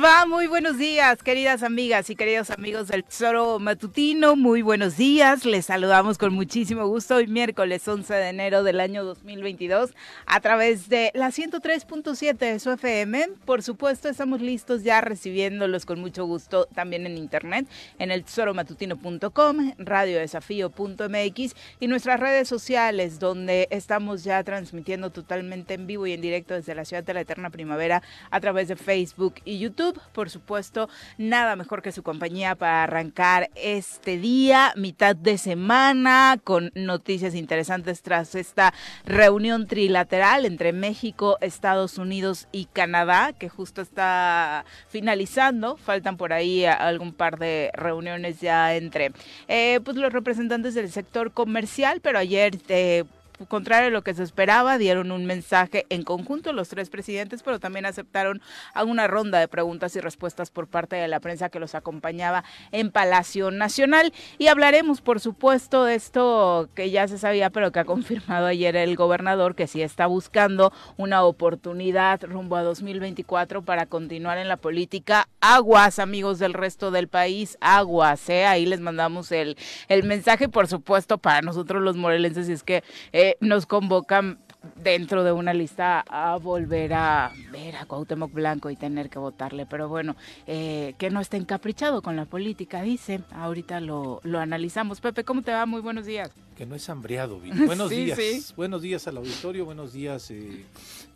Va? Muy buenos días, queridas amigas y queridos amigos del Tesoro Matutino. Muy buenos días. Les saludamos con muchísimo gusto hoy miércoles 11 de enero del año 2022 a través de la 103.7 de su FM. Por supuesto, estamos listos ya recibiéndolos con mucho gusto también en internet, en el tesoromatutino.com, radiodesafío.mx y nuestras redes sociales donde estamos ya transmitiendo totalmente en vivo y en directo desde la ciudad de la eterna primavera a través de Facebook y YouTube por supuesto, nada mejor que su compañía para arrancar este día, mitad de semana, con noticias interesantes tras esta reunión trilateral entre México, Estados Unidos y Canadá, que justo está finalizando. Faltan por ahí algún par de reuniones ya entre eh, pues los representantes del sector comercial, pero ayer... Eh, contrario a lo que se esperaba, dieron un mensaje en conjunto los tres presidentes, pero también aceptaron a una ronda de preguntas y respuestas por parte de la prensa que los acompañaba en Palacio Nacional. Y hablaremos, por supuesto, de esto que ya se sabía, pero que ha confirmado ayer el gobernador, que sí está buscando una oportunidad rumbo a 2024 para continuar en la política. Aguas, amigos del resto del país, aguas, ¿eh? Ahí les mandamos el, el mensaje, por supuesto, para nosotros los morelenses, y es que... Eh, nos convocan dentro de una lista a volver a ver a Cuauhtémoc Blanco y tener que votarle. Pero bueno, eh, que no esté encaprichado con la política, dice. Ahorita lo, lo analizamos. Pepe, ¿cómo te va? Muy buenos días. Que no es hambriado, Viri. Buenos días. Buenos días al auditorio, buenos días, eh,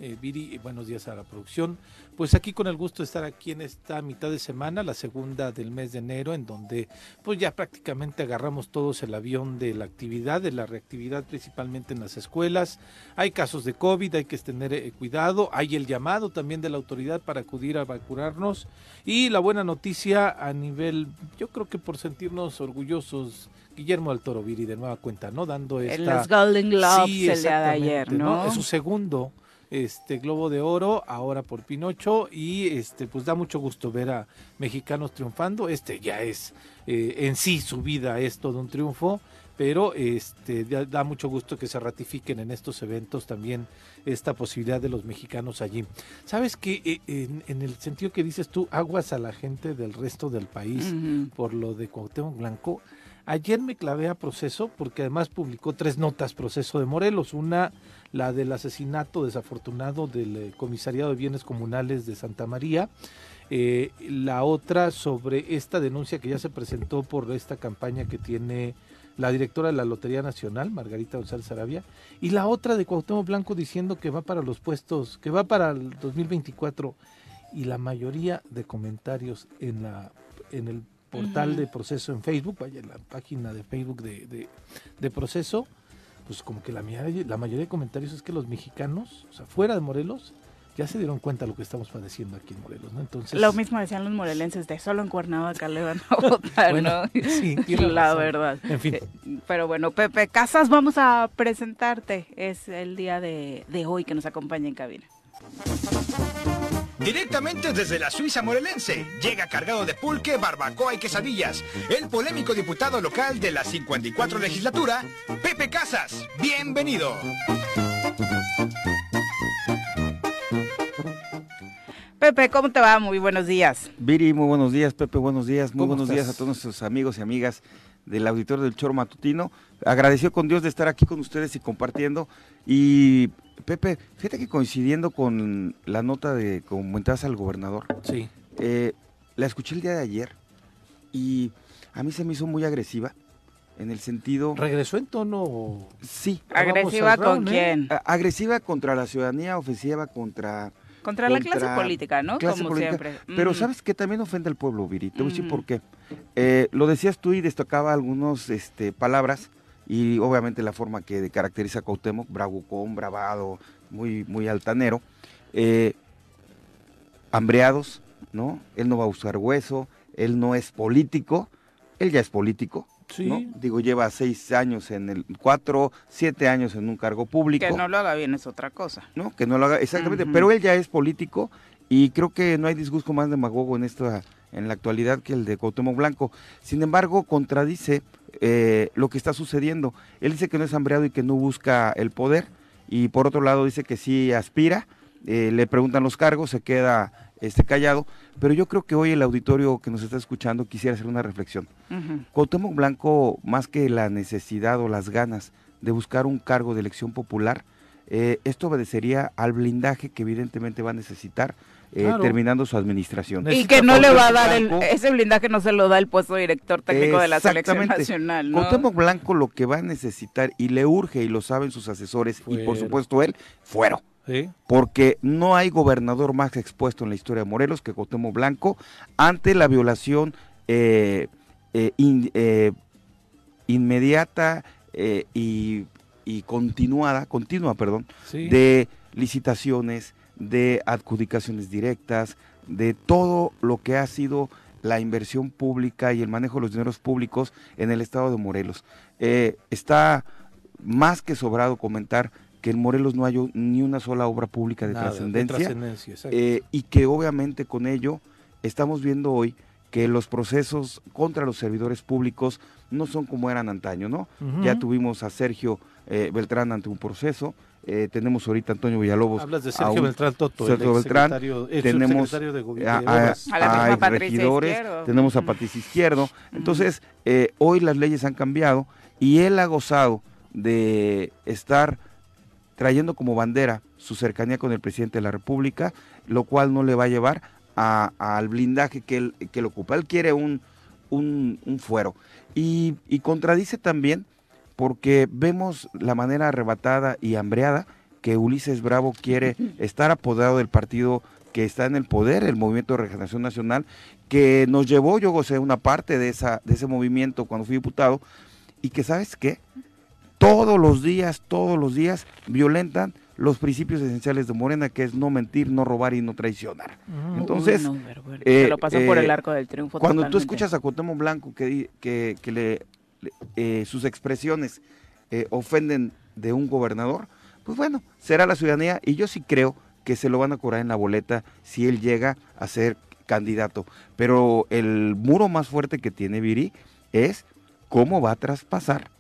eh, Viri, y buenos días a la producción. Pues aquí con el gusto de estar aquí en esta mitad de semana, la segunda del mes de enero, en donde pues ya prácticamente agarramos todos el avión de la actividad, de la reactividad principalmente en las escuelas. Hay casos de COVID, hay que tener eh, cuidado, hay el llamado también de la autoridad para acudir a vacunarnos y la buena noticia a nivel, yo creo que por sentirnos orgullosos Guillermo del Toro Viri de nueva cuenta, ¿no? Dando esta... En los Golden Globes el día de ayer, ¿no? Es su segundo este Globo de Oro, ahora por Pinocho, y este pues da mucho gusto ver a mexicanos triunfando. Este ya es eh, en sí su vida es todo un triunfo, pero este da, mucho gusto que se ratifiquen en estos eventos también esta posibilidad de los mexicanos allí. Sabes que eh, en, el sentido que dices tú, aguas a la gente del resto del país por lo de Cuauhtémoc Blanco. Ayer me clavé a proceso porque además publicó tres notas proceso de Morelos, una la del asesinato desafortunado del eh, Comisariado de Bienes Comunales de Santa María, eh, la otra sobre esta denuncia que ya se presentó por esta campaña que tiene la directora de la Lotería Nacional, Margarita González Arabia, y la otra de Cuauhtémoc Blanco diciendo que va para los puestos, que va para el 2024, y la mayoría de comentarios en la en el portal de proceso en Facebook, vaya, la página de Facebook de, de, de proceso, pues como que la, la mayoría de comentarios es que los mexicanos, o sea, fuera de Morelos, ya se dieron cuenta de lo que estamos padeciendo aquí en Morelos, ¿no? Entonces lo mismo decían los morelenses de solo en Cuernavaca le van a votar, ¿no? Sí, la verdad. En fin. Eh, pero bueno, Pepe Casas, vamos a presentarte. Es el día de, de hoy que nos acompaña en cabina. Directamente desde la Suiza morelense, llega cargado de pulque, barbacoa y quesadillas, el polémico diputado local de la 54 legislatura, Pepe Casas. Bienvenido. Pepe, ¿cómo te va? Muy buenos días. Viri, muy buenos días. Pepe, buenos días. Muy buenos días a todos nuestros amigos y amigas del auditorio del Choro Matutino. Agradecido con Dios de estar aquí con ustedes y compartiendo. Y Pepe, fíjate que coincidiendo con la nota de comentabas al gobernador. Sí. Eh, la escuché el día de ayer y a mí se me hizo muy agresiva en el sentido... ¿Regresó en tono...? Sí. ¿Agresiva con ¿eh? quién? agresiva contra la ciudadanía, ofensiva contra contra, la clase política, ¿no? Como siempre. Pero sabes que también ofende al pueblo, Viri. Te voy a decir por qué. Eh, lo decías tú y destacaba algunas este, palabras y obviamente la forma que caracteriza a Cuauhtémoc, bravucón, bravado, muy, muy altanero. Eh, hambreados, ¿no? Él no va a usar hueso, él no es político, él ya es político, Sí. Digo, lleva seis años en el, cuatro, siete años en un cargo público. Que no lo haga bien es otra cosa. No, que no lo haga, exactamente, pero él ya es político y creo que no hay disgusto más demagogo en esta, en la actualidad que el de Cuauhtémoc Blanco. Sin embargo, contradice eh, lo que está sucediendo. Él dice que no es hambreado y que no busca el poder y por otro lado dice que sí aspira, eh, le preguntan los cargos, se queda este, callado, pero yo creo que hoy el auditorio que nos está escuchando quisiera hacer una reflexión. Uh Blanco, más que la necesidad o las ganas de buscar un cargo de elección popular, eh, esto obedecería al blindaje que evidentemente va a necesitar eh, terminando su administración. Y que no le va a dar el, ese blindaje no se lo da el puesto director técnico de la selección nacional. ¿no? Blanco lo que va a necesitar y le urge y lo saben sus asesores y por supuesto él, fueron. Porque no hay gobernador más expuesto en la historia de Morelos que Cuauhtémoc Blanco ante la violación eh, eh, eh, inmediata y, continuada, continua, perdón, de licitaciones, de adjudicaciones directas, de todo lo que ha sido la inversión pública y el manejo de los dineros públicos en el estado de Morelos. está más que sobrado comentar que en Morelos no hay ni una sola obra pública de trascendencia eh, y que obviamente con ello estamos viendo hoy que los procesos contra los servidores públicos no son como eran antaño, ¿no? Ya tuvimos a Sergio eh, Beltrán ante un proceso, eh, tenemos ahorita a Antonio Villalobos. Hablas de Sergio Beltrán Toto, Sergio Beltrán, tenemos de gobierno, a, a, regidores, tenemos a Patricia Izquierdo. Entonces, hoy las leyes han cambiado y él ha gozado de estar trayendo como bandera su cercanía con el presidente de la República, lo cual no le va a llevar al blindaje que él, que ocupa. Él quiere un, un, fuero. Y, contradice también porque vemos la manera arrebatada y hambreada que Ulises Bravo quiere estar apoderado del partido que está en el poder, el Movimiento de Regeneración Nacional, que nos llevó, yo gocé una parte de, esa, de ese movimiento cuando fui diputado, y que, ¿sabes qué? todos los días, todos los días violentan los principios esenciales de Morena, que es no mentir, no robar y no traicionar. Entonces, eh, lo pasó por el eh, arco del triunfo. Cuando tú escuchas a Cuauhtémoc Blanco que, que, que le, eh, sus expresiones ofenden de un gobernador, pues bueno, será la ciudadanía y yo sí creo que se lo van a cobrar en la boleta si él llega a ser candidato. Pero el muro más fuerte que tiene Viri es cómo va a traspasar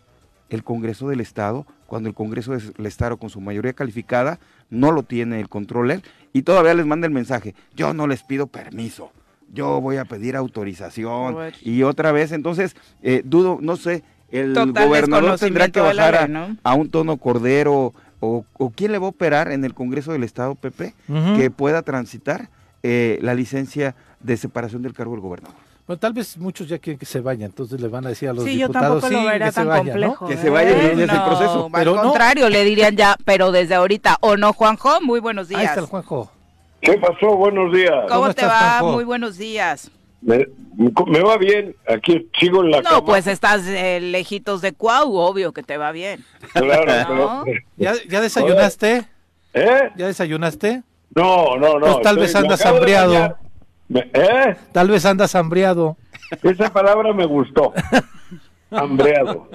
el Congreso del Estado, cuando el Congreso del Estado con su mayoría calificada no lo tiene el control él, y todavía les manda el mensaje, yo no les pido permiso, yo voy a pedir autorización, y otra vez, entonces, eh, dudo, no sé, el gobernador tendrá que bajar a, un tono cordero, o, quién le va a operar en el Congreso del Estado, Pepe, que pueda transitar eh, la licencia de separación del cargo del gobernador. Bueno, tal vez muchos ya quieren que se vayan, entonces le van a decir a los diputados sí, que, se vayan, ¿no? que se vayan, ¿eh? el proceso. Pero al contrario, le dirían ya, pero desde ahorita, ¿o no, Juanjo? Muy buenos días. Ahí está el Juanjo. ¿Qué pasó? Buenos días. ¿Cómo, te va? Muy buenos días. Me, va bien, aquí sigo en la No, pues estás eh, lejitos de Cuau, obvio que te va bien. Claro, ¿Ya, ¿Ya, desayunaste? ¿Eh? ¿Ya desayunaste? No, no, no. Pues tal vez andas hambriado. ¿Eh? Tal vez andas hambriado. Esa palabra me gustó. hambreado.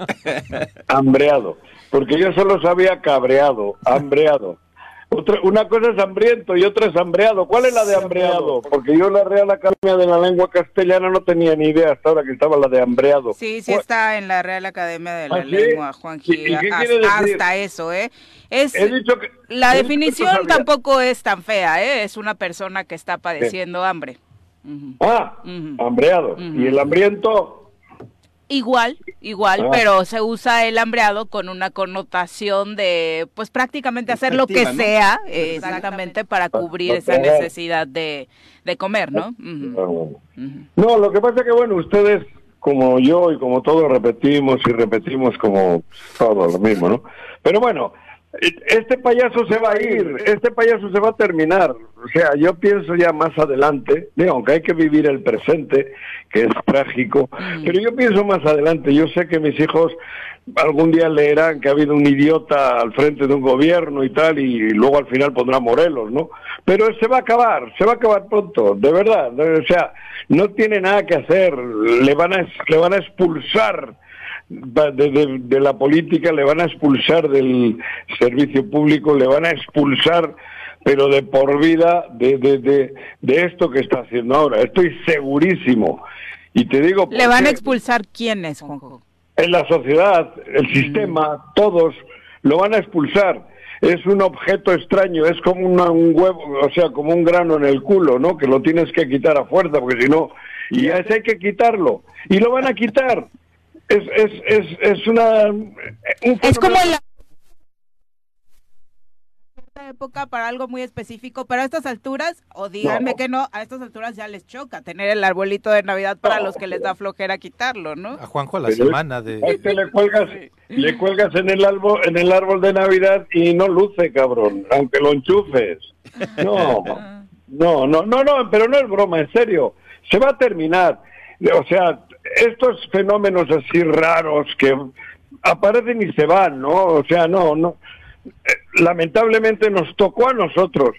hambreado. Porque yo solo sabía cabreado, hambreado. Otra, una cosa es hambriento y otra es hambreado. ¿Cuál es la de hambreado? Porque yo la Real Academia de la Lengua Castellana no tenía ni idea hasta ahora que estaba la de hambreado. Sí, sí está en la Real Academia de la ¿Ah, Lengua, Juan Gil. Hasta, eso, ¿eh? Es, la definición tampoco es tan fea, ¿eh? Es una persona que está padeciendo hambre. Ah, hambreado. ¿Y el hambriento? Igual, igual, ah. pero se usa el hambreado con una connotación de, pues prácticamente hacer lo que sea, exactamente, para cubrir esa necesidad de, de comer, ¿no? Ah, no, lo que pasa es que, bueno, ustedes, como yo y como todos, repetimos y repetimos como todo lo mismo, ¿no? Pero bueno, este payaso se va a ir, este payaso se va a terminar. O sea, yo pienso ya más adelante, digo, aunque hay que vivir el presente, que es trágico, mm. pero yo pienso más adelante. Yo sé que mis hijos algún día leerán que ha habido un idiota al frente de un gobierno y tal, y luego al final pondrá Morelos, ¿no? Pero se va a acabar, se va a acabar pronto, de verdad. O sea, no tiene nada que hacer, le van a, le van a expulsar de, la política, le van a expulsar del servicio público, le van a expulsar, pero de por vida, de, de, de esto que está haciendo ahora. Estoy segurísimo. Y te digo... ¿Le van a expulsar quiénes, Juanjo? En la sociedad, el mm. sistema, todos lo van a expulsar. Es un objeto extraño, es como un huevo, o sea, como un grano en el culo, ¿no? Que lo tienes que quitar a fuerza, porque si no, y ese hay que quitarlo. Y lo van a quitar es, es, es, es una... es como la época para algo muy específico, pero a estas alturas, o díganme que no, a estas alturas ya les choca tener el arbolito de Navidad para los que les da flojera quitarlo, ¿no? A Juanjo a la semana de... le cuelgas, le cuelgas en el árbol, en el árbol de Navidad y no luce, cabrón, aunque lo enchufes. No, no, no, no, no, pero no es broma, en serio, se va a terminar. O sea, estos fenómenos así raros que aparecen y se van, ¿no? O sea, no, no. Eh, lamentablemente nos tocó a nosotros.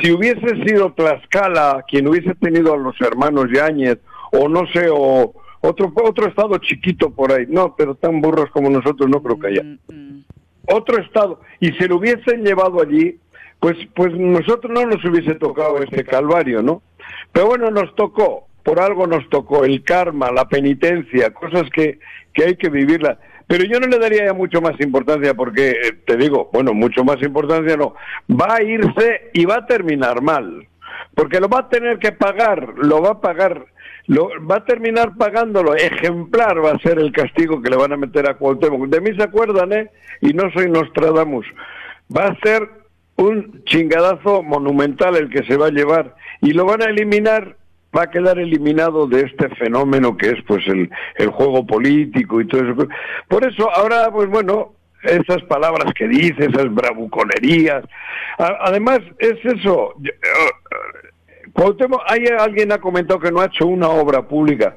Si hubiese sido Tlaxcala quien hubiese tenido a los hermanos Yáñez, o no sé, o otro, otro estado chiquito por ahí, no, pero tan burros como nosotros no creo que haya. Mm, mm. Otro estado, y se lo hubiesen llevado allí, pues, pues nosotros no nos hubiese tocado este calvario, ¿no? Pero bueno, nos tocó por algo nos tocó, el karma, la penitencia, cosas que, que hay que vivirla. Pero yo no le daría ya mucho más importancia porque, eh, te digo, bueno, mucho más importancia no, va a irse y va a terminar mal, porque lo va a tener que pagar, lo va a pagar, lo, va a terminar pagándolo, ejemplar va a ser el castigo que le van a meter a Cuauhtémoc. De mí se acuerdan, ¿eh? Y no soy Nostradamus. Va a ser un chingadazo monumental el que se va a llevar y lo van a eliminar va a quedar eliminado de este fenómeno que es pues el, el juego político y todo eso. Por eso ahora, pues bueno, esas palabras que dice, esas bravuconerías. además, es eso. Cuauhtémoc, hay alguien ha comentado que no ha hecho una obra pública.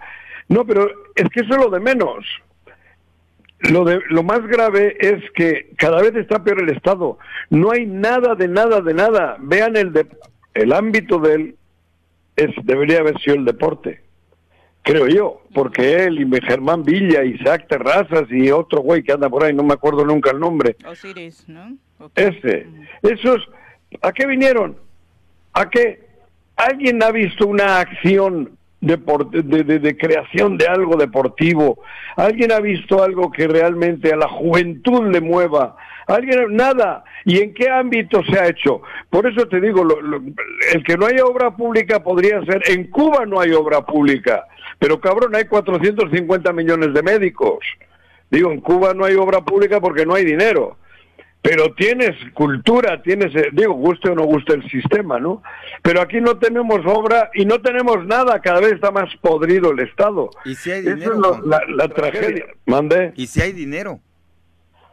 No, pero es que eso es lo de menos. Lo, de, lo más grave es que cada vez está peor el Estado. No hay nada de nada de nada. Vean el, de, el ámbito del es, debería haber sido el deporte, creo yo, porque él y Germán Villa, Isaac Terrazas y otro güey que anda por ahí, no me acuerdo nunca el nombre. Osiris, ¿no? Ese. Esos, ¿a qué vinieron? ¿A qué? ¿Alguien ha visto una acción de, de, de, creación de algo deportivo? ¿Alguien ha visto algo que realmente a la juventud le mueva? ¿Alguien? Nada. ¿Y en qué ámbito se ha hecho? Por eso te digo, el que no haya obra pública podría ser, en Cuba no hay obra pública, pero cabrón, hay 450 millones de médicos. Digo, en Cuba no hay obra pública porque no hay dinero. Pero tienes cultura, tienes, eh, digo, guste o no guste el sistema, ¿no? Pero aquí no tenemos obra y no tenemos nada, cada vez está más podrido el Estado. ¿Y si hay dinero? Eso es la, tragedia. ¿Y si hay dinero?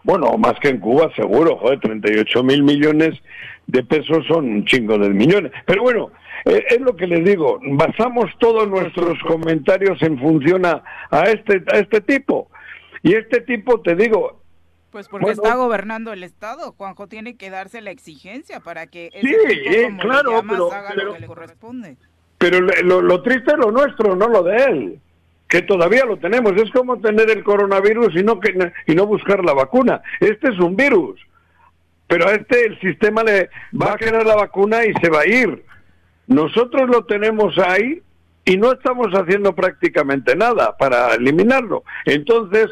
Bueno, más que en Cuba, seguro, joder, 38 mil millones de pesos son un chingo de millones. Pero bueno, eh, es lo que les digo, basamos todos nuestros comentarios en función a, este, a este tipo. Y este tipo, te digo... Pues porque está gobernando el Estado, Juanjo, tiene que darse la exigencia para que... Sí, claro, pero, haga lo que le corresponde. Pero lo, lo triste es lo nuestro, no lo de él que todavía lo tenemos. Es como tener el coronavirus y no, que, y no buscar la vacuna. Este es un virus, pero a este el sistema le va a querer la vacuna y se va a ir. Nosotros lo tenemos ahí y no estamos haciendo prácticamente nada para eliminarlo. Entonces,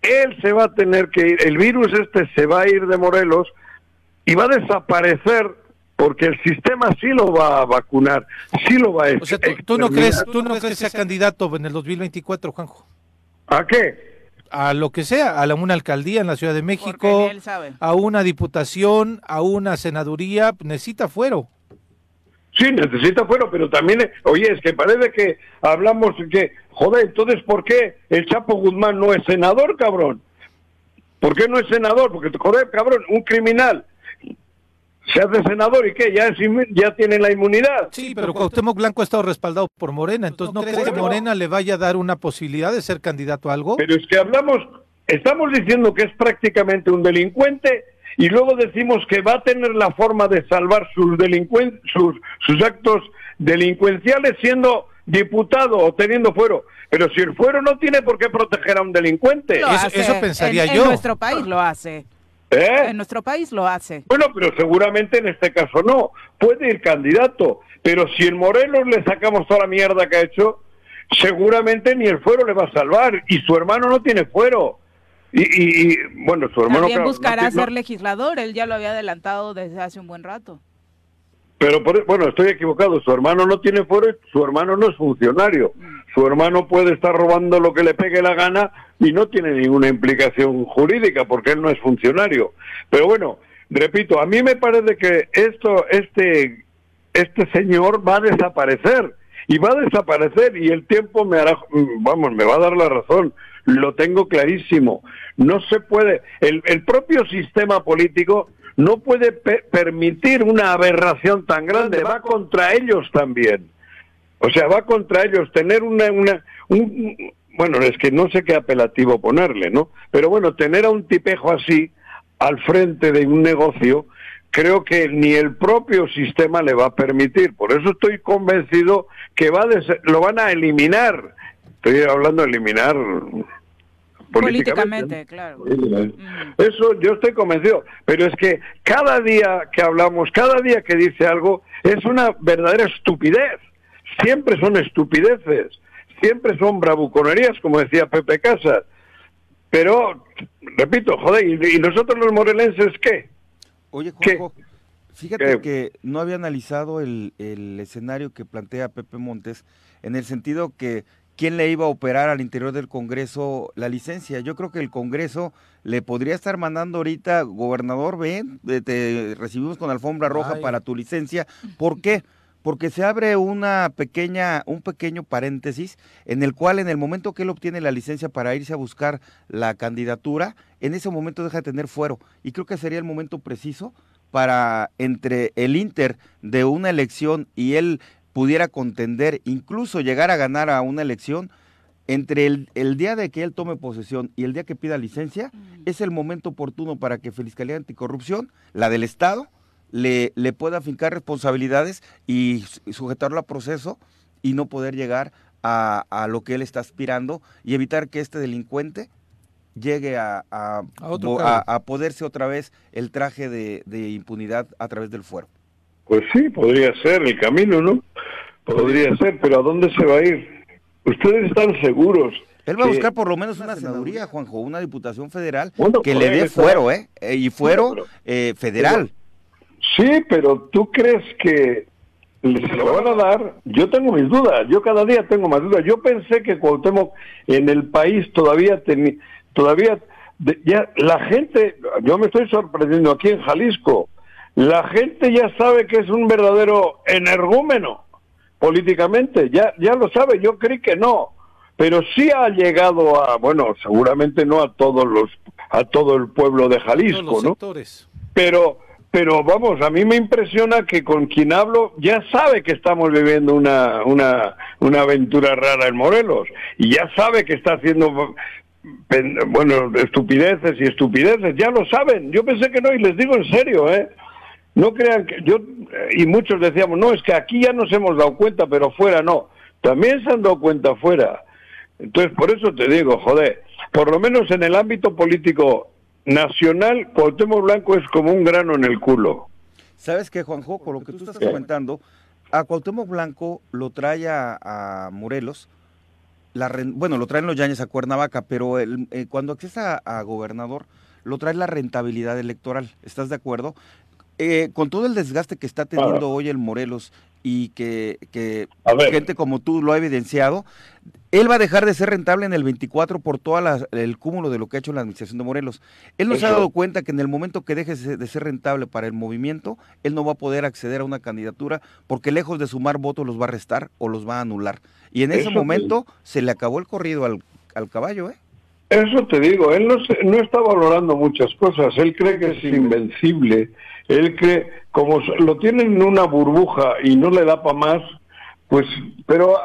él se va a tener que ir, el virus este se va a ir de Morelos y va a desaparecer porque el sistema sí lo va a vacunar, sí lo va a... O sea, ¿tú, no crees, tú no crees que sea candidato en el 2024, Juanjo? ¿A qué? A lo que sea, a una alcaldía en la Ciudad de México, a una diputación, a una senaduría, necesita fuero. Sí, necesita fuero, pero también, oye, es que parece que hablamos que, joder, entonces, ¿por qué el Chapo Guzmán no es senador, cabrón? ¿Por qué no es senador? Porque, joder, cabrón, un criminal se hace senador y qué, ya, es, ya tiene la inmunidad. Sí, pero Cuauhtémoc Blanco ha estado respaldado por Morena, entonces ¿no, crees que Morena le vaya a dar una posibilidad de ser candidato a algo? Pero es que hablamos, estamos diciendo que es prácticamente un delincuente y luego decimos que va a tener la forma de salvar sus, sus, sus actos delincuenciales siendo diputado o teniendo fuero. Pero si el fuero no tiene por qué proteger a un delincuente. Eso, pensaría yo. En nuestro país lo hace. ¿Eh? En nuestro país lo hace. Bueno, pero seguramente en este caso no. Puede ir candidato. Pero si en Morelos le sacamos toda la mierda que ha hecho, seguramente ni el fuero le va a salvar. Y su hermano no tiene fuero. Y, bueno, su hermano... También buscará ser legislador. Él ya lo había adelantado desde hace un buen rato. Pero bueno, estoy equivocado. Su hermano no tiene fuero y su hermano no es funcionario. Su hermano puede estar robando lo que le pegue la gana y no tiene ninguna implicación jurídica porque él no es funcionario. Pero bueno, repito, a mí me parece que esto, este, este señor va a desaparecer y va a desaparecer y el tiempo me hará, vamos, me va a dar la razón. Lo tengo clarísimo. No se puede, el, el propio sistema político no puede permitir una aberración tan grande, va contra ellos también. O sea, va contra ellos tener una, una un, bueno, es que no sé qué apelativo ponerle, ¿no? Pero bueno, tener a un tipejo así al frente de un negocio, creo que ni el propio sistema le va a permitir. Por eso estoy convencido que va lo van a eliminar. Estoy hablando de eliminar políticamente, claro. Mm. Eso yo estoy convencido, pero es que cada día que hablamos, cada día que dice algo, es una verdadera estupidez. Siempre son estupideces, siempre son bravuconerías, como decía Pepe Casas. Pero, repito, joder, ¿y, nosotros los morelenses qué? Oye, Juanjo, fíjate que no había analizado el, el escenario que plantea Pepe Montes, en el sentido que quién le iba a operar al interior del Congreso la licencia. Yo creo que el Congreso le podría estar mandando ahorita, gobernador, ven, te recibimos con alfombra roja para tu licencia. ¿Por qué? Porque se abre una pequeña, un pequeño paréntesis en el cual en el momento que él obtiene la licencia para irse a buscar la candidatura, en ese momento deja de tener fuero. Y creo que sería el momento preciso para entre el Inter de una elección y él pudiera contender, incluso llegar a ganar a una elección, entre el, día de que él tome posesión y el día que pida licencia, es el momento oportuno para que Fiscalía Anticorrupción, la del Estado, le, le pueda fincar responsabilidades y sujetarlo a proceso y no poder llegar a, a, lo que él está aspirando y evitar que este delincuente llegue a, a, a, poderse otra vez el traje de, de impunidad a través del fuero. Pues sí, podría ser el camino, ¿no? Podría ser, pero ¿a dónde se va a ir? Ustedes están seguros. Él va a buscar por lo menos una senaduría, Juanjo, una diputación federal que le dé fuero, ¿eh? ¿eh? Y fuero eh, federal. Sí, pero ¿tú crees que se lo van a dar? Yo tengo mis dudas, yo cada día tengo más dudas. Yo pensé que Cuauhtémoc en el país todavía tenía, todavía, ya la gente, yo me estoy sorprendiendo aquí en Jalisco, la gente ya sabe que es un verdadero energúmeno políticamente, ya, ya lo sabe, yo creí que no, pero sí ha llegado a, bueno, seguramente no a todos los, a todo el pueblo de Jalisco, ¿no? Pero pero vamos, a mí me impresiona que con quien hablo ya sabe que estamos viviendo una, una, una aventura rara en Morelos y ya sabe que está haciendo bueno, estupideces y estupideces, ya lo saben. Yo pensé que no y les digo en serio, ¿eh? No crean que yo y muchos decíamos, "No, es que aquí ya nos hemos dado cuenta, pero fuera no." También se han dado cuenta fuera. Entonces, por eso te digo, joder, por lo menos en el ámbito político nacional, Cuauhtémoc Blanco es como un grano en el culo. ¿Sabes qué, Juanjo? Con lo que tú estás comentando, a Cuauhtémoc Blanco lo trae a, Morelos, la, bueno, lo traen los Yañez a Cuernavaca, pero el, eh, cuando accesa a, gobernador, lo trae la rentabilidad electoral. ¿Estás de acuerdo? Eh, con todo el desgaste que está teniendo hoy el Morelos y que, que gente como tú lo ha evidenciado, él va a dejar de ser rentable en el 24 por todo el cúmulo de lo que ha hecho la administración de Morelos. Él no se ha dado cuenta que en el momento que deje de ser rentable para el movimiento, él no va a poder acceder a una candidatura porque lejos de sumar votos los va a restar o los va a anular. Y en ese momento se le acabó el corrido al, caballo, ¿eh? Eso te digo, él no, no está valorando muchas cosas, él cree que es invencible él cree, como lo tienen en una burbuja y no le da para más, pues, pero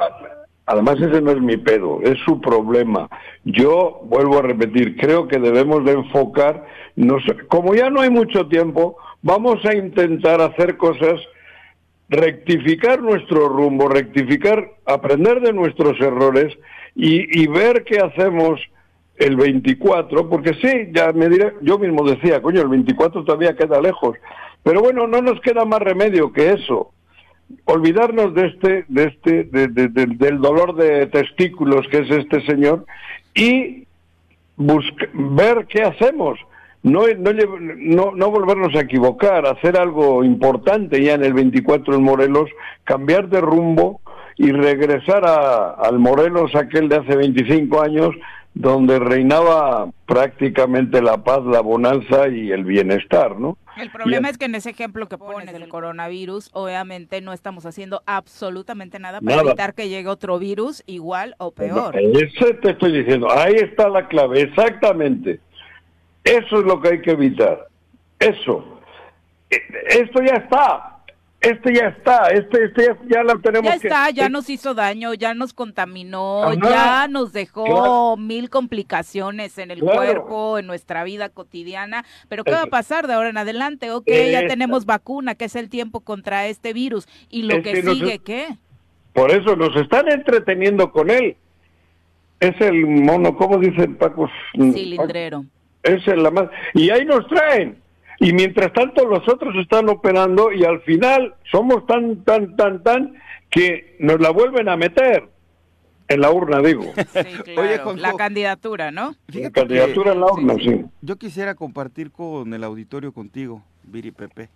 además ese no es mi pedo, es su problema. Yo vuelvo a repetir, creo que debemos de enfocar, como ya no hay mucho tiempo, vamos a intentar hacer cosas, rectificar nuestro rumbo, rectificar, aprender de nuestros errores y, y ver qué hacemos el 24, porque sí, ya me diré, yo mismo decía, coño, el 24 todavía queda lejos, pero bueno, no nos queda más remedio que eso. Olvidarnos de este, de este, del dolor de testículos que es este señor y ver qué hacemos. No, no, no, volvernos a equivocar, hacer algo importante ya en el 24 en Morelos, cambiar de rumbo y regresar al Morelos aquel de hace 25 años donde reinaba prácticamente la paz, la bonanza y el bienestar, ¿no? El problema es que en ese ejemplo que pones del coronavirus, obviamente no estamos haciendo absolutamente nada para evitar que llegue otro virus igual o peor. Eso te estoy diciendo, ahí está la clave, exactamente. Eso es lo que hay que evitar. Eso. E, esto ya está este ya está, este, este ya, ya lo tenemos. Ya está, ya nos hizo daño, ya nos contaminó, ya nos dejó mil complicaciones en el cuerpo, en nuestra vida cotidiana. Pero ¿qué va a pasar de ahora en adelante? Ok, ya tenemos vacuna, que es el tiempo contra este virus. ¿Y lo que, sigue qué? Por eso nos están entreteniendo con él. Es el mono, ¿cómo dice Paco? Cilindrero. Es el la más. Y ahí nos traen y mientras tanto los otros están operando y al final somos tan, tan, tan, tan que nos la vuelven a meter en la urna, digo. Sí, claro. la candidatura, ¿no? la candidatura en la urna, sí, Yo quisiera compartir con el auditorio contigo, Viri Pepe.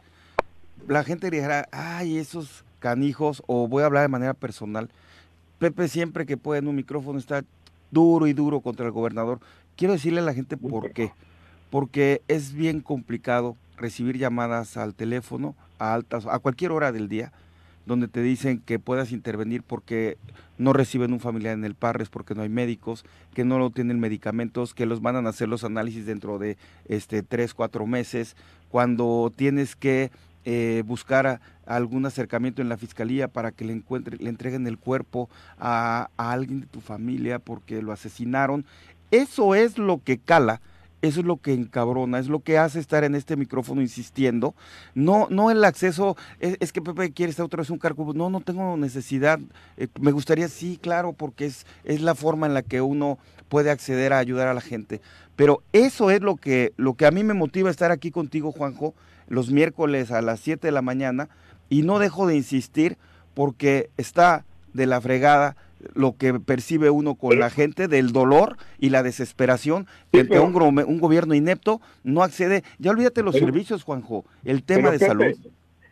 La gente dirá, ay, esos canijos, o voy a hablar de manera personal. Pepe siempre que puede en un micrófono está duro y duro contra el gobernador. Quiero decirle a la gente por qué porque es bien complicado recibir llamadas al teléfono a altas, a cualquier hora del día, donde te dicen que puedas intervenir porque no reciben un familiar en el Parres, porque no hay médicos, que no lo tienen medicamentos, que los van a hacer los análisis dentro de este tres, cuatro meses, cuando tienes que eh, buscar algún acercamiento en la fiscalía para que le encuentre, le entreguen el cuerpo a alguien de tu familia porque lo asesinaron. Eso es lo que cala eso es lo que encabrona, es lo que hace estar en este micrófono insistiendo. No, no el acceso, es, que Pepe quiere estar otra vez un cargo. No, no tengo necesidad. Eh, me gustaría, sí, claro, porque es, es la forma en la que uno puede acceder a ayudar a la gente. Pero eso es lo que, lo que a mí me motiva estar aquí contigo, Juanjo, los miércoles a las 7 de la mañana. Y no dejo de insistir porque está de la fregada lo que percibe uno con la gente del dolor y la desesperación de que un, un, gobierno inepto no accede. Ya olvídate los servicios, Juanjo, el tema de salud.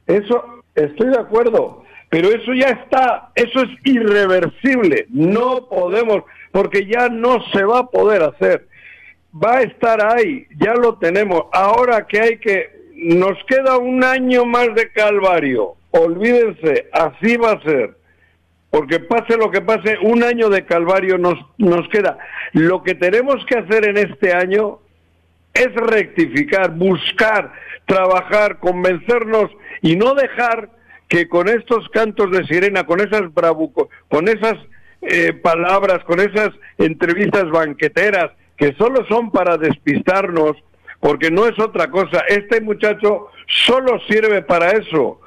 Eso, estoy de acuerdo, pero eso ya está, eso es irreversible. No podemos, porque ya no se va a poder hacer. Va a estar ahí, ya lo tenemos. Ahora que hay que, nos queda un año más de calvario. Olvídense, así va a ser porque pase lo que pase, un año de calvario nos, nos queda. Lo que tenemos que hacer en este año es rectificar, buscar, trabajar, convencernos y no dejar que con estos cantos de sirena, con esas bravucos, con esas eh, palabras, con esas entrevistas banqueteras que solo son para despistarnos, porque no es otra cosa. Este muchacho solo sirve para eso.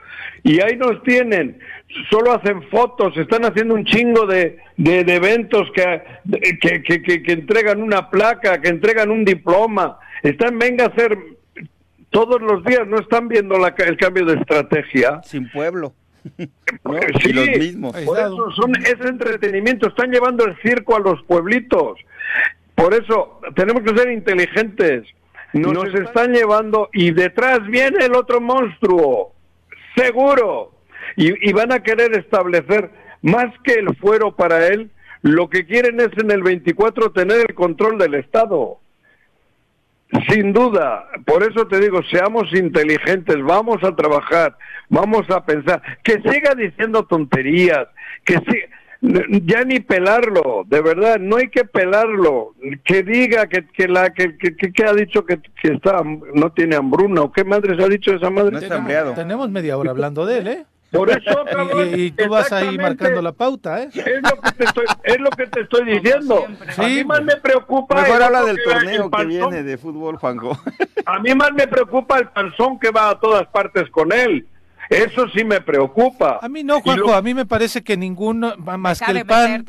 Y ahí nos tienen, solo hacen fotos, están haciendo un chingo de, de, eventos que, que, que, que, entregan una placa, que entregan un diploma. Están, venga a hacer todos los días, no están viendo la, el cambio de estrategia. Sin pueblo. Sí, los mismos. Por eso son ese entretenimiento, están llevando el circo a los pueblitos. Por eso tenemos que ser inteligentes. Nos, están llevando y detrás viene el otro monstruo, seguro. Y, y van a querer establecer más que el fuero para él, lo que quieren es en el 24 tener el control del Estado. Sin duda, por eso te digo, seamos inteligentes, vamos a trabajar, vamos a pensar, que siga diciendo tonterías, que ya ni pelarlo, de verdad, no hay que pelarlo, que diga que, que la que, que, ha dicho que, está no tiene hambruna o qué madre se ha dicho esa madre. tenemos media hora hablando de él, ¿eh? Por eso, y, tú vas ahí marcando la pauta, ¿eh? Es lo que te estoy, es lo que te estoy diciendo. a mí más me preocupa. Mejor habla del torneo que viene de fútbol, Juanjo. A mí más me preocupa el panzón que va a todas partes con él. Eso sí me preocupa. A mí no, Juanjo, a mí me parece que ninguno, más que el PAN,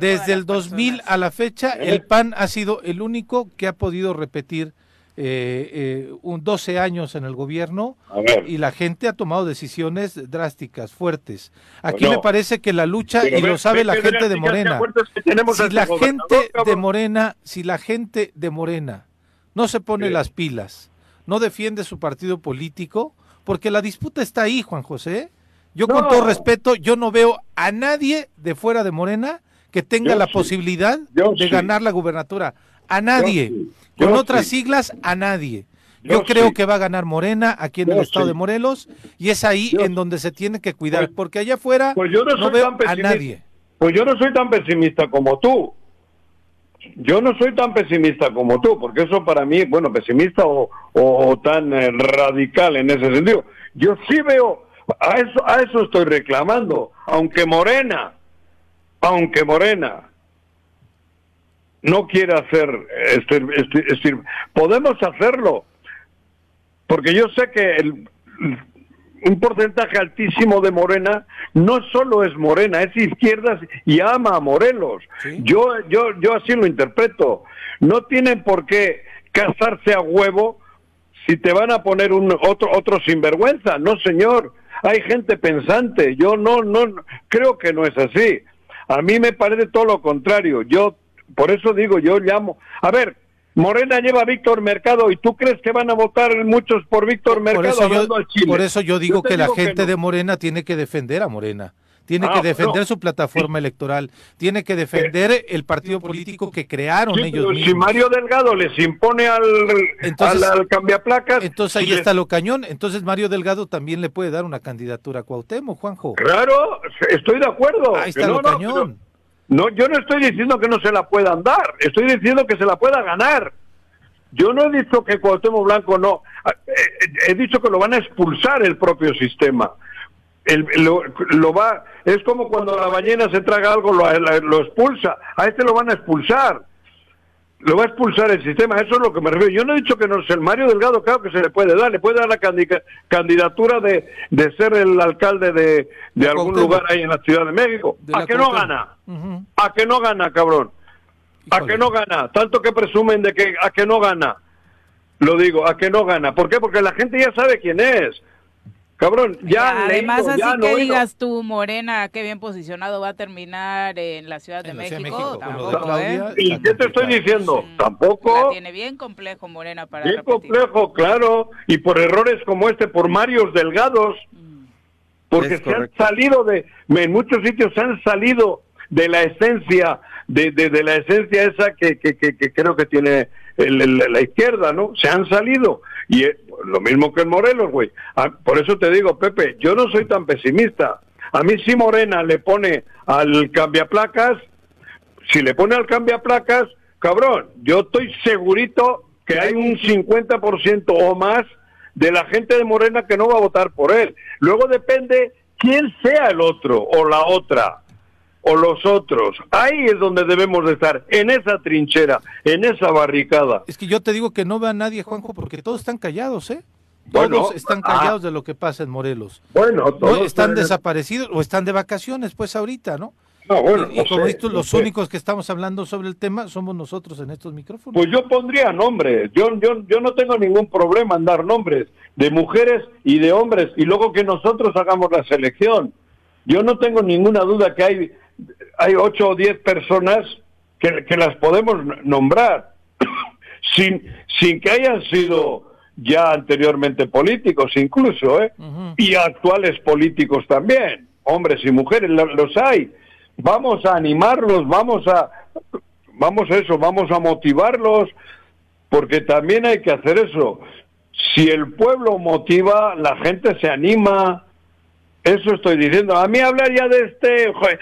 desde el 2000 a la fecha, el ¿Eh? PAN ha sido el único que ha podido repetir eh, eh, un 12 años en el gobierno y la gente ha tomado decisiones drásticas, fuertes. Aquí me parece que la lucha, y lo sabe la gente de Morena, si la gente de Morena, si la gente de Morena no se pone las pilas, no defiende su partido político, porque la disputa está ahí, Juan José. Yo con todo respeto, yo no veo a nadie de fuera de Morena que tenga la posibilidad de ganar la gubernatura. A nadie. Con otras siglas, a nadie. Yo, creo que va a ganar Morena aquí en el estado de Morelos y es ahí en donde se tiene que cuidar, pues, porque allá afuera pues yo no, veo a nadie. Pues yo no soy tan pesimista como tú. Yo no soy tan pesimista como tú, porque eso para mí, bueno, pesimista o, o, tan eh, radical en ese sentido. Yo sí veo, a eso, a eso estoy reclamando, aunque Morena, aunque Morena no quiere hacer, este, este, este, podemos hacerlo, porque yo sé que el, un porcentaje altísimo de Morena no solo es Morena, es izquierdas y ama a Morelos. Yo, yo, yo así lo interpreto. No tienen por qué casarse a huevo si te van a poner un otro otro sinvergüenza. No, señor. Hay gente pensante. Yo no, no, creo que no es así. A mí me parece todo lo contrario. Yo por eso digo, yo llamo. A ver, Morena lleva a Víctor Mercado y tú crees que van a votar muchos por Víctor Mercado por eso, yo, por eso yo digo que la gente de Morena tiene que defender a Morena. Tiene que ah, defender su plataforma electoral, tiene que defender el partido político que crearon ellos mismos. Si Mario Delgado les impone al, entonces, al, cambiaplacas. Entonces ahí está lo cañón. Entonces Mario Delgado también le puede dar una candidatura a Cuauhtémoc, Juanjo. Claro, estoy de acuerdo. Ahí está lo cañón. No, yo no estoy diciendo que no se la puedan dar, estoy diciendo que se la pueda ganar. Yo no he dicho que Cuauhtémoc Blanco no, ah, eh, he dicho que lo van a expulsar el propio sistema. lo, va, es como cuando la ballena se traga algo, lo, lo expulsa. A este lo van a expulsar lo va a expulsar el sistema, eso es lo que me refiero. Yo no he dicho que no sea el Mario Delgado, claro que se le puede dar, le puede dar la candidatura de, de ser el alcalde de, de algún lugar ahí en la Ciudad de México. ¿A que no gana? ¿A que no gana, cabrón? ¿A que no gana? Tanto que presumen de que a que no gana. Lo digo, a que no gana. ¿Por qué? Porque la gente ya sabe quién es. Cabrón, ya. además, así que digas tú, Morena, qué bien posicionado va a terminar en la Ciudad de México. ¿eh? ¿Y qué te estoy diciendo? Tampoco. tiene bien complejo Morena para. Bien complejo, claro. Y por errores como este, por Marios Delgados. Mm. Porque se han salido de. En muchos sitios se han salido de la esencia, de, de, la esencia esa que, que, que, creo que tiene la izquierda, ¿no? Se han salido. Y lo mismo que en Morelos, güey. Ah, por eso te digo, Pepe, yo no soy tan pesimista. A mí si Morena le pone al cambiaplacas, si le pone al cambiaplacas, cabrón, yo estoy segurito que hay un 50% o más de la gente de Morena que no va a votar por él. Luego depende quién sea el otro o la otra o los otros. Ahí es donde debemos de estar, en esa trinchera, en esa barricada. Es que yo te digo que no vea a nadie, Juanjo, porque todos están callados, ¿eh? Todos están callados ah. de lo que pasa en Morelos. Bueno, todos están desaparecidos o están de vacaciones, pues ahorita, ¿no? No, bueno, y, como esto, los únicos que estamos hablando sobre el tema somos nosotros en estos micrófonos. Pues yo pondría nombres. Yo, yo, yo no tengo ningún problema en dar nombres de mujeres y de hombres y luego que nosotros hagamos la selección. Yo no tengo ninguna duda que hay, hay ocho o diez personas que, que las podemos nombrar sin, sin que hayan sido ya anteriormente políticos incluso, ¿eh? Y actuales políticos también, hombres y mujeres, los hay. Vamos a animarlos, vamos a, vamos a eso, vamos a motivarlos, porque también hay que hacer eso. Si el pueblo motiva, la gente se anima. Eso estoy diciendo. A mí hablar ya de este... Eh,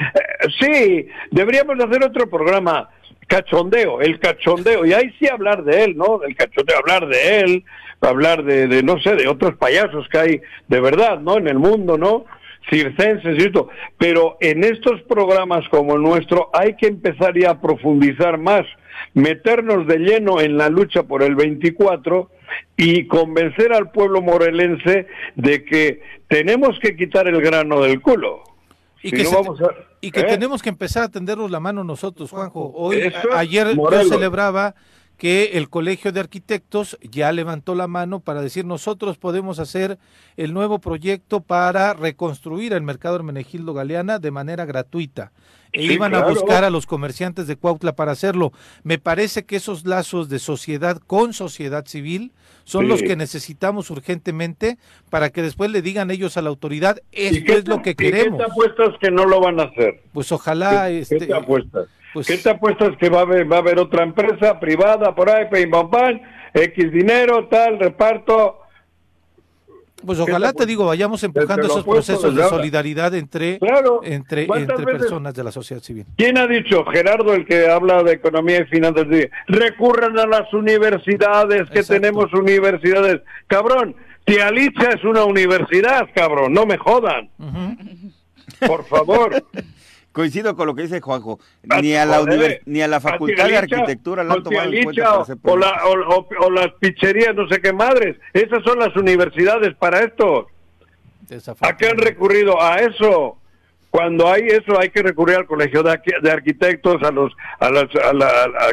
sí, deberíamos hacer otro programa cachondeo, el cachondeo, y ahí sí hablar de él, ¿no? El cachondeo, hablar de él, hablar de, de, no sé, de otros payasos que hay de verdad, ¿no? En el mundo, ¿no? circenses y esto. Pero en estos programas como el nuestro hay que empezar ya a profundizar más, meternos de lleno en la lucha por el 24 y convencer al pueblo morelense de que tenemos que quitar el grano del culo. Y que, y que ¿eh? tenemos que empezar a tendernos la mano nosotros, Juanjo. Hoy, ayer yo celebraba que el Colegio de Arquitectos ya levantó la mano para decir nosotros podemos hacer el nuevo proyecto para reconstruir el mercado Hermenegildo Galeana de manera gratuita. E iban a buscar a los comerciantes de Cuautla para hacerlo. Me parece que esos lazos de sociedad con sociedad civil son los que necesitamos urgentemente para que después le digan ellos a la autoridad, esto es lo que queremos. ¿Qué te apuestas que no lo van a hacer? Pues ojalá... ¿Qué, este, te apuestas? Pues, ¿Qué te apuestas que va a haber, va a haber otra empresa privada por ahí, pim, pam, pam, X dinero, tal, reparto? Pues ojalá te digo, vayamos empujando esos procesos de solidaridad entre, entre, entre personas de la sociedad civil. ¿Quién ha dicho, Gerardo, el que habla de economía y finanzas, recurran a las universidades, que tenemos universidades? Cabrón, Tialicha es una universidad, cabrón, no me jodan. Por favor. Coincido con lo que dice Juanjo. Ni a la, ni a la Facultad de Arquitectura la han tomado en cuenta o, la, o, las picherías, no sé qué madres. Esas son las universidades para esto. ¿A qué han recurrido? A eso. Cuando hay eso hay que recurrir al colegio de, arquitectos, a los, a las,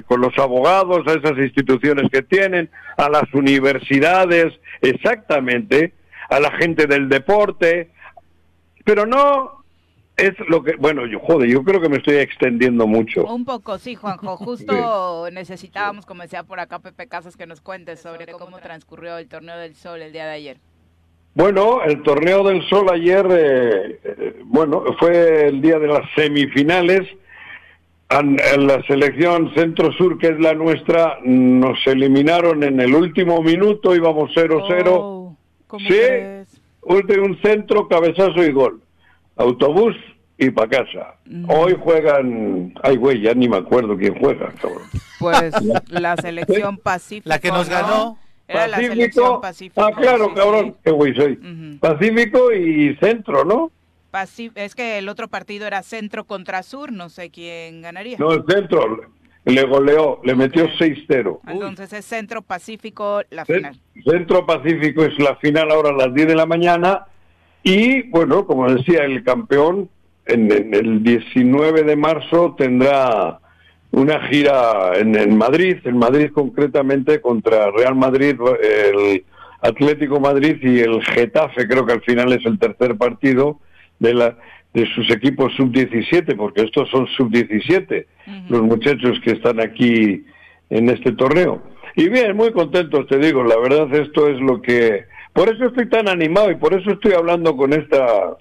con los abogados, a esas instituciones que tienen, a las universidades, exactamente, a la gente del deporte, pero no es lo que, bueno, yo joder, yo creo que me estoy extendiendo mucho. Un poco, sí, Juanjo. Justo necesitábamos, como decía por acá Pepe Casas, que nos cuentes sobre cómo transcurrió el torneo del Sol el día de ayer. Bueno, el torneo del Sol ayer, eh, eh, bueno, fue el día de las semifinales. En, la selección Centro-Sur, que es la nuestra, nos eliminaron en el último minuto, íbamos 0-0. Oh, sí, un centro, cabezazo y gol autobús y para casa. Hoy juegan, ay güey, ya ni me acuerdo quién juega, cabrón. Pues la selección Pacífico. La que nos ganó. Era la selección Pacífico. Ah, claro, cabrón, qué güey soy. Pacífico y Centro, ¿no? es que el otro partido era Centro contra Sur, no sé quién ganaría. No, el Centro le goleó, le metió 6-0. Entonces es Centro Pacífico la final. Centro Pacífico es la final ahora a las 10 de la mañana y bueno, como decía, el campeón en, el 19 de marzo tendrá una gira en, Madrid, en Madrid concretamente contra Real Madrid, el Atlético Madrid y el Getafe, creo que al final es el tercer partido de la de sus equipos sub-17, porque estos son sub-17, los muchachos que están aquí en este torneo. Y bien, muy contentos, te digo, la verdad esto es lo que por eso estoy tan animado y por eso estoy hablando con esta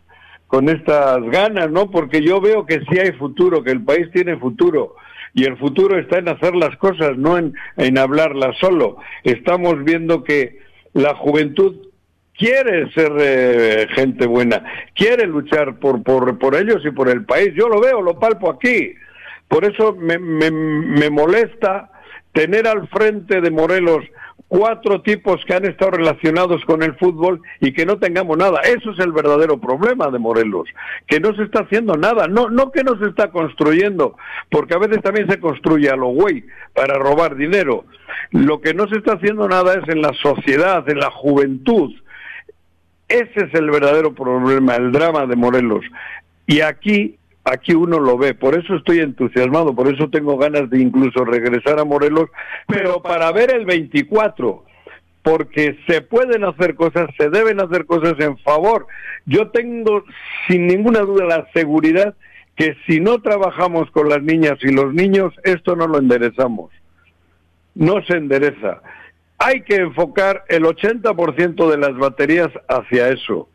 con estas ganas, ¿no? Porque yo veo que sí hay futuro, que el país tiene futuro y el futuro está en hacer las cosas, no en, en hablarlas solo. Estamos viendo que la juventud quiere ser eh, gente buena, quiere luchar por, por, por ellos y por el país. Yo lo veo, lo palpo aquí. Por eso me, me, me molesta tener al frente de Morelos cuatro tipos que han estado relacionados con el fútbol y que no tengamos nada. Eso es el verdadero problema de Morelos, que no se está haciendo nada, no, no que no se está construyendo, porque a veces también se construye a lo güey para robar dinero. Lo que no se está haciendo nada es en la sociedad, en la juventud. Ese es el verdadero problema, el drama de Morelos. Y aquí aquí uno lo ve. Por eso estoy entusiasmado, por eso tengo ganas de incluso regresar a Morelos, pero para ver el 24, porque se pueden hacer cosas, se deben hacer cosas en favor. Yo tengo sin ninguna duda la seguridad que si no trabajamos con las niñas y los niños, esto no lo enderezamos. No se endereza. Hay que enfocar el 80% de las baterías hacia eso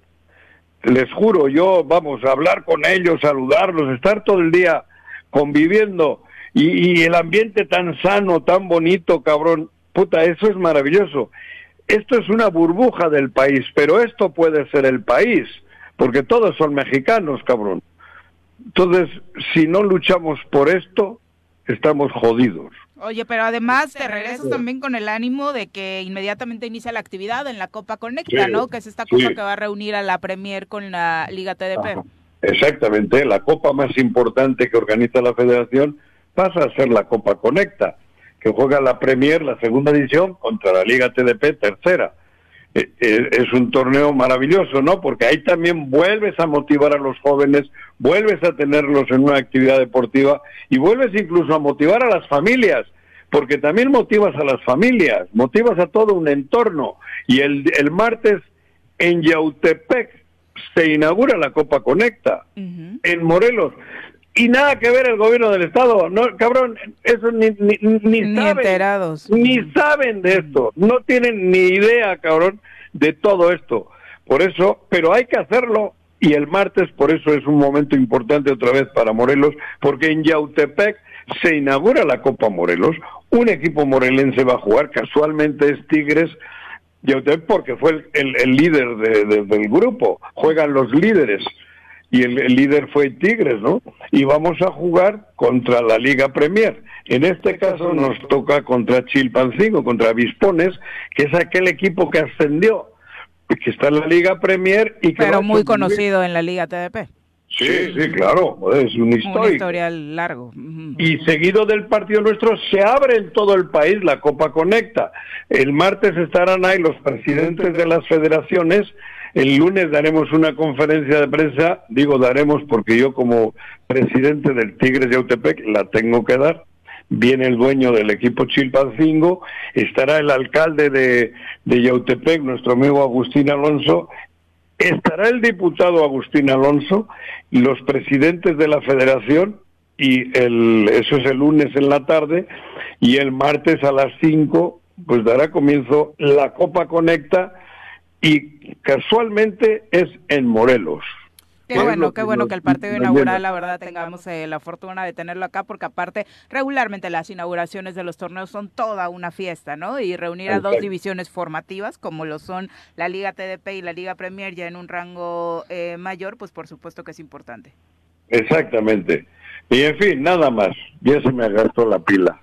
les juro, yo, vamos, a hablar con ellos, saludarlos, estar todo el día conviviendo y, el ambiente tan sano, tan bonito, cabrón, puta, eso es maravilloso. Esto es una burbuja del país, pero esto puede ser el país, porque todos son mexicanos, cabrón. Entonces, si no luchamos por esto, estamos jodidos. Oye, pero además te regresas también con el ánimo de que inmediatamente inicia la actividad en la Copa Conecta, ¿no? Que es esta cosa que va a reunir a la Premier con la Liga TDP. Exactamente, la copa más importante que organiza la federación pasa a ser la Copa Conecta, que juega la Premier, la segunda edición, contra la Liga TDP, tercera. Eh, eh, es un torneo maravilloso, ¿no? Porque ahí también vuelves a motivar a los jóvenes, vuelves a tenerlos en una actividad deportiva y vuelves incluso a motivar a las familias, porque también motivas a las familias, motivas a todo un entorno. Y el, el martes en Yautepec se inaugura la Copa Conecta, en Morelos. Y nada que ver el gobierno del estado, no, cabrón, eso ni, ni, ni, saben, enterados. ni saben de esto, no tienen ni idea, cabrón, de todo esto. Por eso, pero hay que hacerlo y el martes por eso es un momento importante otra vez para Morelos, porque en Yautepec se inaugura la Copa Morelos, un equipo morelense va a jugar, casualmente es Tigres, Yautepec porque fue el, el, líder del grupo, juegan los líderes y el, líder fue Tigres, ¿no? Y vamos a jugar contra la Liga Premier. En este caso nos toca contra Chilpancingo, contra Vispones, que es aquel equipo que ascendió, que está en la Liga Premier y que... Pero muy conocido en la Liga TDP. Sí, sí, claro, es un historial. historial largo. Y seguido del partido nuestro se abre en todo el país la Copa Conecta. El martes estarán ahí los presidentes de las federaciones el lunes daremos una conferencia de prensa, digo daremos porque yo como presidente del Tigres de Autepec la tengo que dar. Viene el dueño del equipo Chilpancingo, estará el alcalde de, de Yautepec, nuestro amigo Agustín Alonso, estará el diputado Agustín Alonso, los presidentes de la federación, y el, eso es el lunes en la tarde, y el martes a las 5, pues dará comienzo la Copa Conecta, y casualmente es en Morelos. Qué bueno, qué bueno que el partido inaugural, la verdad, tengamos eh, la fortuna de tenerlo acá, porque aparte, regularmente las inauguraciones de los torneos son toda una fiesta, ¿no? Y reunir a dos divisiones formativas, como lo son la Liga TDP y la Liga Premier, ya en un rango eh, mayor, pues por supuesto que es importante. Exactamente. Y en fin, nada más, ya se me gastó la pila.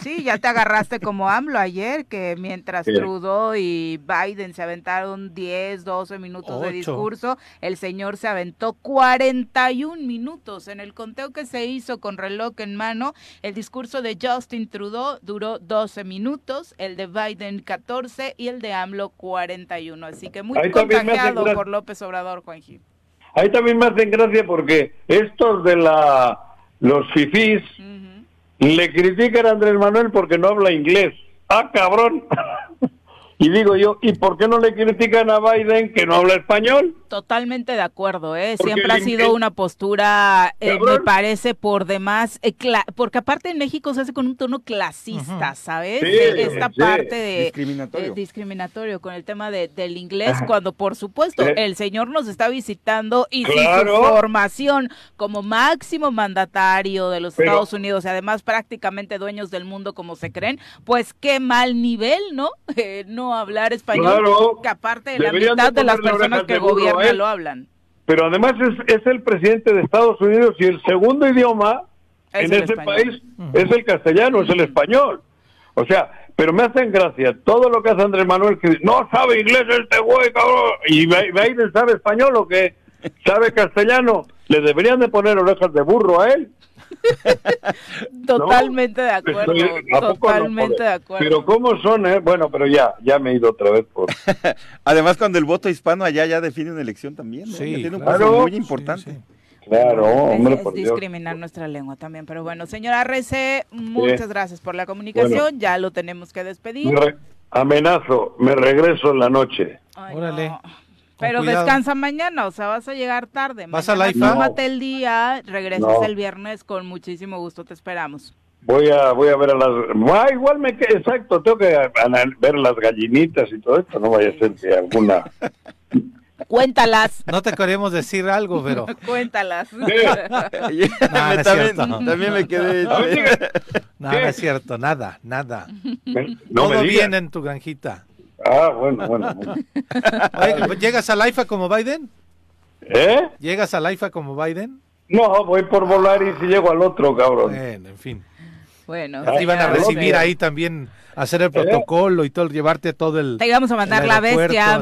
Sí, ya te agarraste como AMLO ayer, que mientras Trudeau y Biden se aventaron 10, 12 minutos de discurso, el señor se aventó 41 minutos. En el conteo que se hizo con reloj en mano, el discurso de Justin Trudeau duró 12 minutos, el de Biden 14 y el de AMLO 41. Así que muy contagiado por López Obrador, Juan Gil. Ahí también me hacen gracia porque estos de la los fifís... Le critican a Andrés Manuel porque no habla inglés. Ah, cabrón. Y digo yo, ¿y por qué no le critican a Biden que no habla español? Totalmente de acuerdo, ¿eh? Siempre ha sido una postura, eh, me parece, por demás, eh, porque aparte en México se hace con un tono clasista, ¿sabes? Esta parte de discriminatorio. discriminatorio con el tema de, del inglés, cuando por supuesto el señor nos está visitando y su formación como máximo mandatario de los Estados Unidos y además prácticamente dueños del mundo como se creen, pues qué mal nivel, ¿no? Hablar español, que aparte de la mitad de, las personas que gobiernan ¿eh? lo hablan. Pero además es, es, el presidente de Estados Unidos y el segundo idioma en ese país es el castellano, es el español. O sea, pero me hacen gracia todo lo que hace Andrés Manuel, que no sabe inglés este güey, cabrón. ¿Y Biden sabe español o qué? ¿Sabe castellano? Le deberían de poner orejas de burro a él. totalmente de acuerdo, totalmente de acuerdo. Pero cómo son, eh? Bueno, pero ya, ya me he ido otra vez por... Además, cuando el voto hispano allá ya define una elección también, ¿no? Sí, tiene un muy importante. Claro, hombre, es, discriminar nuestra lengua también, pero bueno, señora RC, muchas gracias por la comunicación, ya lo tenemos que despedir. amenazo, me regreso en la noche. Órale. Pero descansa mañana, o sea, vas a llegar tarde. ¿Vas a la IFA? Tómate el día, regresas el viernes, con muchísimo gusto te esperamos. Voy a voy a ver a las... Ah, igual me exacto, tengo que ver las gallinitas y todo esto, no vaya a ser que alguna... Cuéntalas. No te queremos decir algo, pero... Cuéntalas. también, me quedé... No, no es cierto, nada, nada. No Todo bien en tu granjita. Ah, bueno, bueno. ¿Llegas al IFA como Biden? ¿Eh? ¿Llegas al IFA como Biden? No, voy por volar y si llego al otro, cabrón. Bueno, en fin. Bueno. Te iban a recibir ahí también, hacer el ¿Eh? protocolo y todo, llevarte todo el... Te íbamos a mandar la bestia.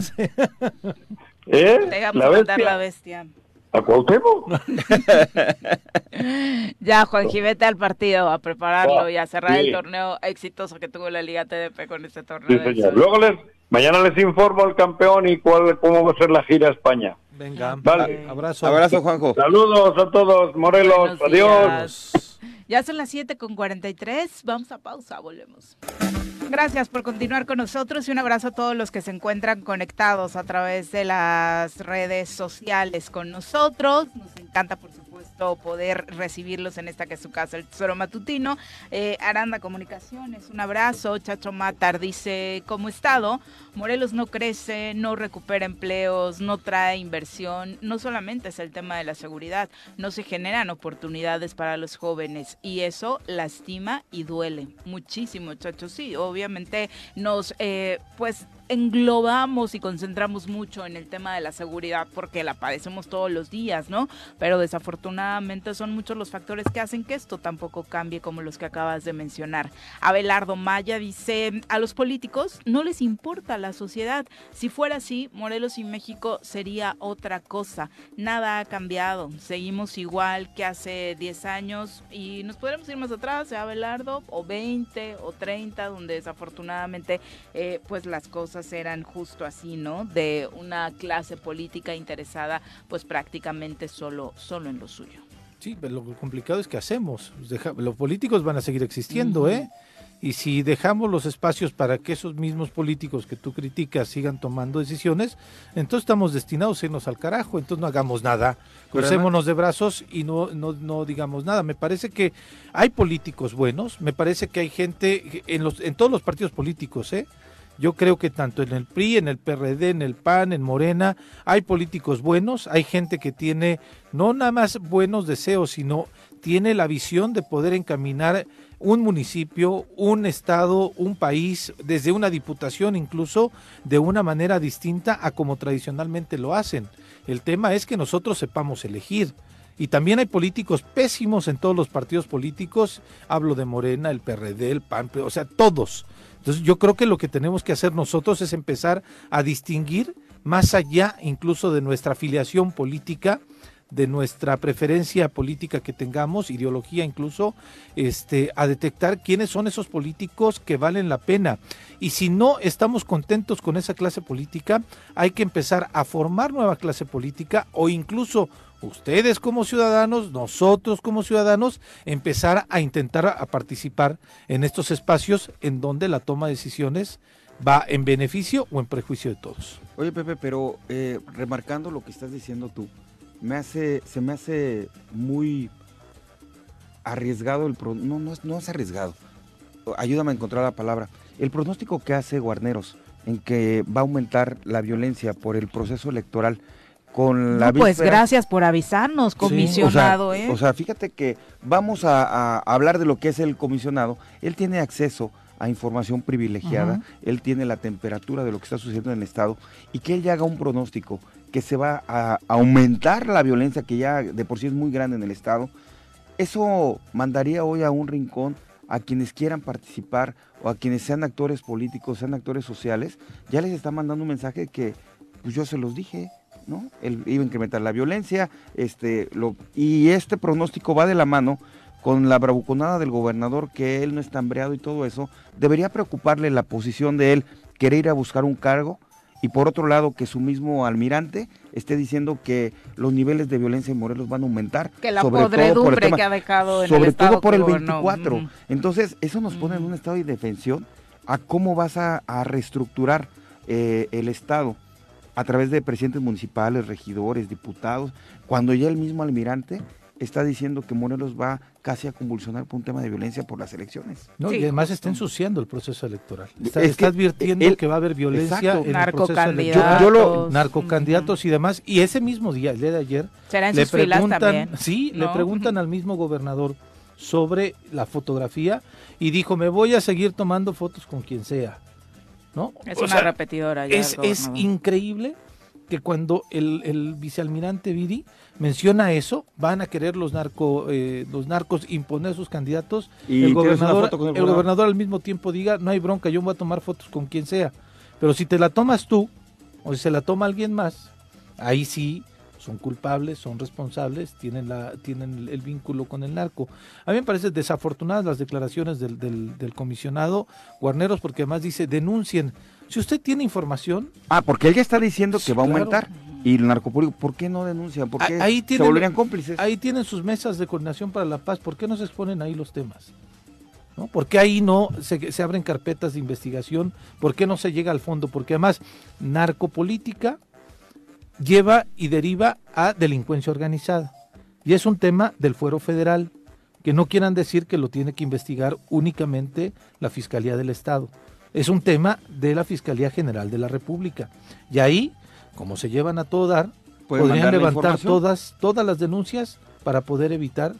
¿Eh? Te íbamos a mandar la bestia. ¿A Cuauhtémoc? ya, Juan vete al partido a prepararlo ah, y a cerrar el torneo exitoso que tuvo la Liga TDP con este torneo. Sí, señor. Luego les, mañana les informo al campeón y cuál, cómo va a ser la gira a España. Venga, vale. abrazo. Abrazo, Juanjo. Saludos a todos, Morelos. Adiós. Ya son las 7 con 43. Vamos a pausa, volvemos. Gracias por continuar con nosotros y un abrazo a todos los que se encuentran conectados a través de las redes sociales con nosotros. Nos encanta, por supuesto poder recibirlos en esta que es su casa, el Tesoro Matutino. Eh, Aranda Comunicaciones, un abrazo. Chacho Matar dice, como estado, Morelos no crece, no recupera empleos, no trae inversión. No solamente es el tema de la seguridad, no se generan oportunidades para los jóvenes y eso lastima y duele muchísimo, Chacho. Sí, obviamente nos, eh, pues englobamos y concentramos mucho en el tema de la seguridad porque la padecemos todos los días, ¿no? Pero desafortunadamente son muchos los factores que hacen que esto tampoco cambie como los que acabas de mencionar. Abelardo Maya dice, a los políticos no les importa la sociedad. Si fuera así, Morelos y México sería otra cosa. Nada ha cambiado. Seguimos igual que hace 10 años y nos podremos ir más atrás, ¿eh, Abelardo, o 20 o 30, donde desafortunadamente eh, pues las cosas eran justo así, ¿no? De una clase política interesada pues prácticamente solo, solo en lo suyo. Sí, pero lo complicado es que hacemos. Los políticos van a seguir existiendo, ¿eh? Y si dejamos los espacios para que esos mismos políticos que tú criticas sigan tomando decisiones, entonces estamos destinados a irnos al carajo, entonces no hagamos nada, crucémonos de brazos y no, no, no digamos nada. Me parece que hay políticos buenos, me parece que hay gente en, los, en todos los partidos políticos, ¿eh? Yo creo que tanto en el PRI, en el PRD, en el PAN, en Morena, hay políticos buenos, hay gente que tiene no nada más buenos deseos, sino tiene la visión de poder encaminar un municipio, un estado, un país, desde una diputación incluso, de una manera distinta a como tradicionalmente lo hacen. El tema es que nosotros sepamos elegir. Y también hay políticos pésimos en todos los partidos políticos. Hablo de Morena, el PRD, el PAN, o sea, todos. Entonces yo creo que lo que tenemos que hacer nosotros es empezar a distinguir más allá incluso de nuestra afiliación política, de nuestra preferencia política que tengamos, ideología incluso, este, a detectar quiénes son esos políticos que valen la pena. Y si no estamos contentos con esa clase política, hay que empezar a formar nueva clase política o incluso ustedes como ciudadanos, nosotros como ciudadanos, empezar a intentar a participar en estos espacios en donde la toma de decisiones va en beneficio o en prejuicio de todos. Oye Pepe, pero eh, remarcando lo que estás diciendo tú, me hace, se me hace muy arriesgado el no, no, no es arriesgado. Ayúdame a encontrar la palabra. El pronóstico que hace Guarneros en que va a aumentar la violencia por el proceso electoral con la Pues gracias por avisarnos, comisionado. ¿eh? o, sea, fíjate que vamos a, hablar de lo que es el comisionado. Él tiene acceso a información privilegiada, él tiene la temperatura de lo que está sucediendo en el Estado y que él ya haga un pronóstico que se va a aumentar la violencia que ya de por sí es muy grande en el Estado. Eso mandaría hoy a un rincón a quienes quieran participar o a quienes sean actores políticos, sean actores sociales, ya les está mandando un mensaje que pues yo se los dije, ¿no? Él iba a incrementar la violencia, este, lo, y este pronóstico va de la mano con la bravuconada del gobernador, que él no está hambreado y todo eso, debería preocuparle la posición de él, querer ir a buscar un cargo, y por otro lado que su mismo almirante esté diciendo que los niveles de violencia en Morelos van a aumentar. Que la sobre podredumbre que ha dejado en Sobre el todo por el 24. Entonces, eso nos pone en un estado de indefensión a cómo vas a, reestructurar eh, el Estado a través de presidentes municipales, regidores, diputados, cuando ya el mismo almirante está diciendo que Morelos va casi a convulsionar por un tema de violencia por las elecciones. No, y además está ensuciando el proceso electoral. Está, advirtiendo que va a haber violencia en el proceso electoral. Yo, narcocandidatos y demás. Y ese mismo día, el día de ayer, le preguntan, sí, le preguntan al mismo gobernador sobre la fotografía y dijo, me voy a seguir tomando fotos con quien sea. ¿No? Es una repetidora. es, es increíble que cuando el, el vicealmirante Viri menciona eso, van a querer los narco, eh, los narcos imponer sus candidatos. Y el gobernador, el, gobernador al mismo tiempo diga, no hay bronca, yo voy a tomar fotos con quien sea. Pero si te la tomas tú, o si se la toma alguien más, ahí sí son culpables, son responsables, tienen, la, tienen el vínculo con el narco. A mí me parecen desafortunadas las declaraciones del, del, comisionado Guarneros, porque además dice, denuncien. Si usted tiene información... Ah, porque él ya está diciendo que va a aumentar. Y el narcopúblico, ¿por qué no denuncian? ¿Por qué ahí tienen, se volverían cómplices? Ahí tienen sus mesas de coordinación para la paz. ¿Por qué no se exponen ahí los temas? ¿No? ¿Por qué ahí no se, se abren carpetas de investigación? ¿Por qué no se llega al fondo? Porque además, narcopolítica lleva y deriva a delincuencia organizada. Y es un tema del fuero federal, que no quieran decir que lo tiene que investigar únicamente la Fiscalía del Estado. Es un tema de la Fiscalía General de la República. Y ahí como se llevan a todo dar, podrían levantar todas, todas las denuncias para poder evitar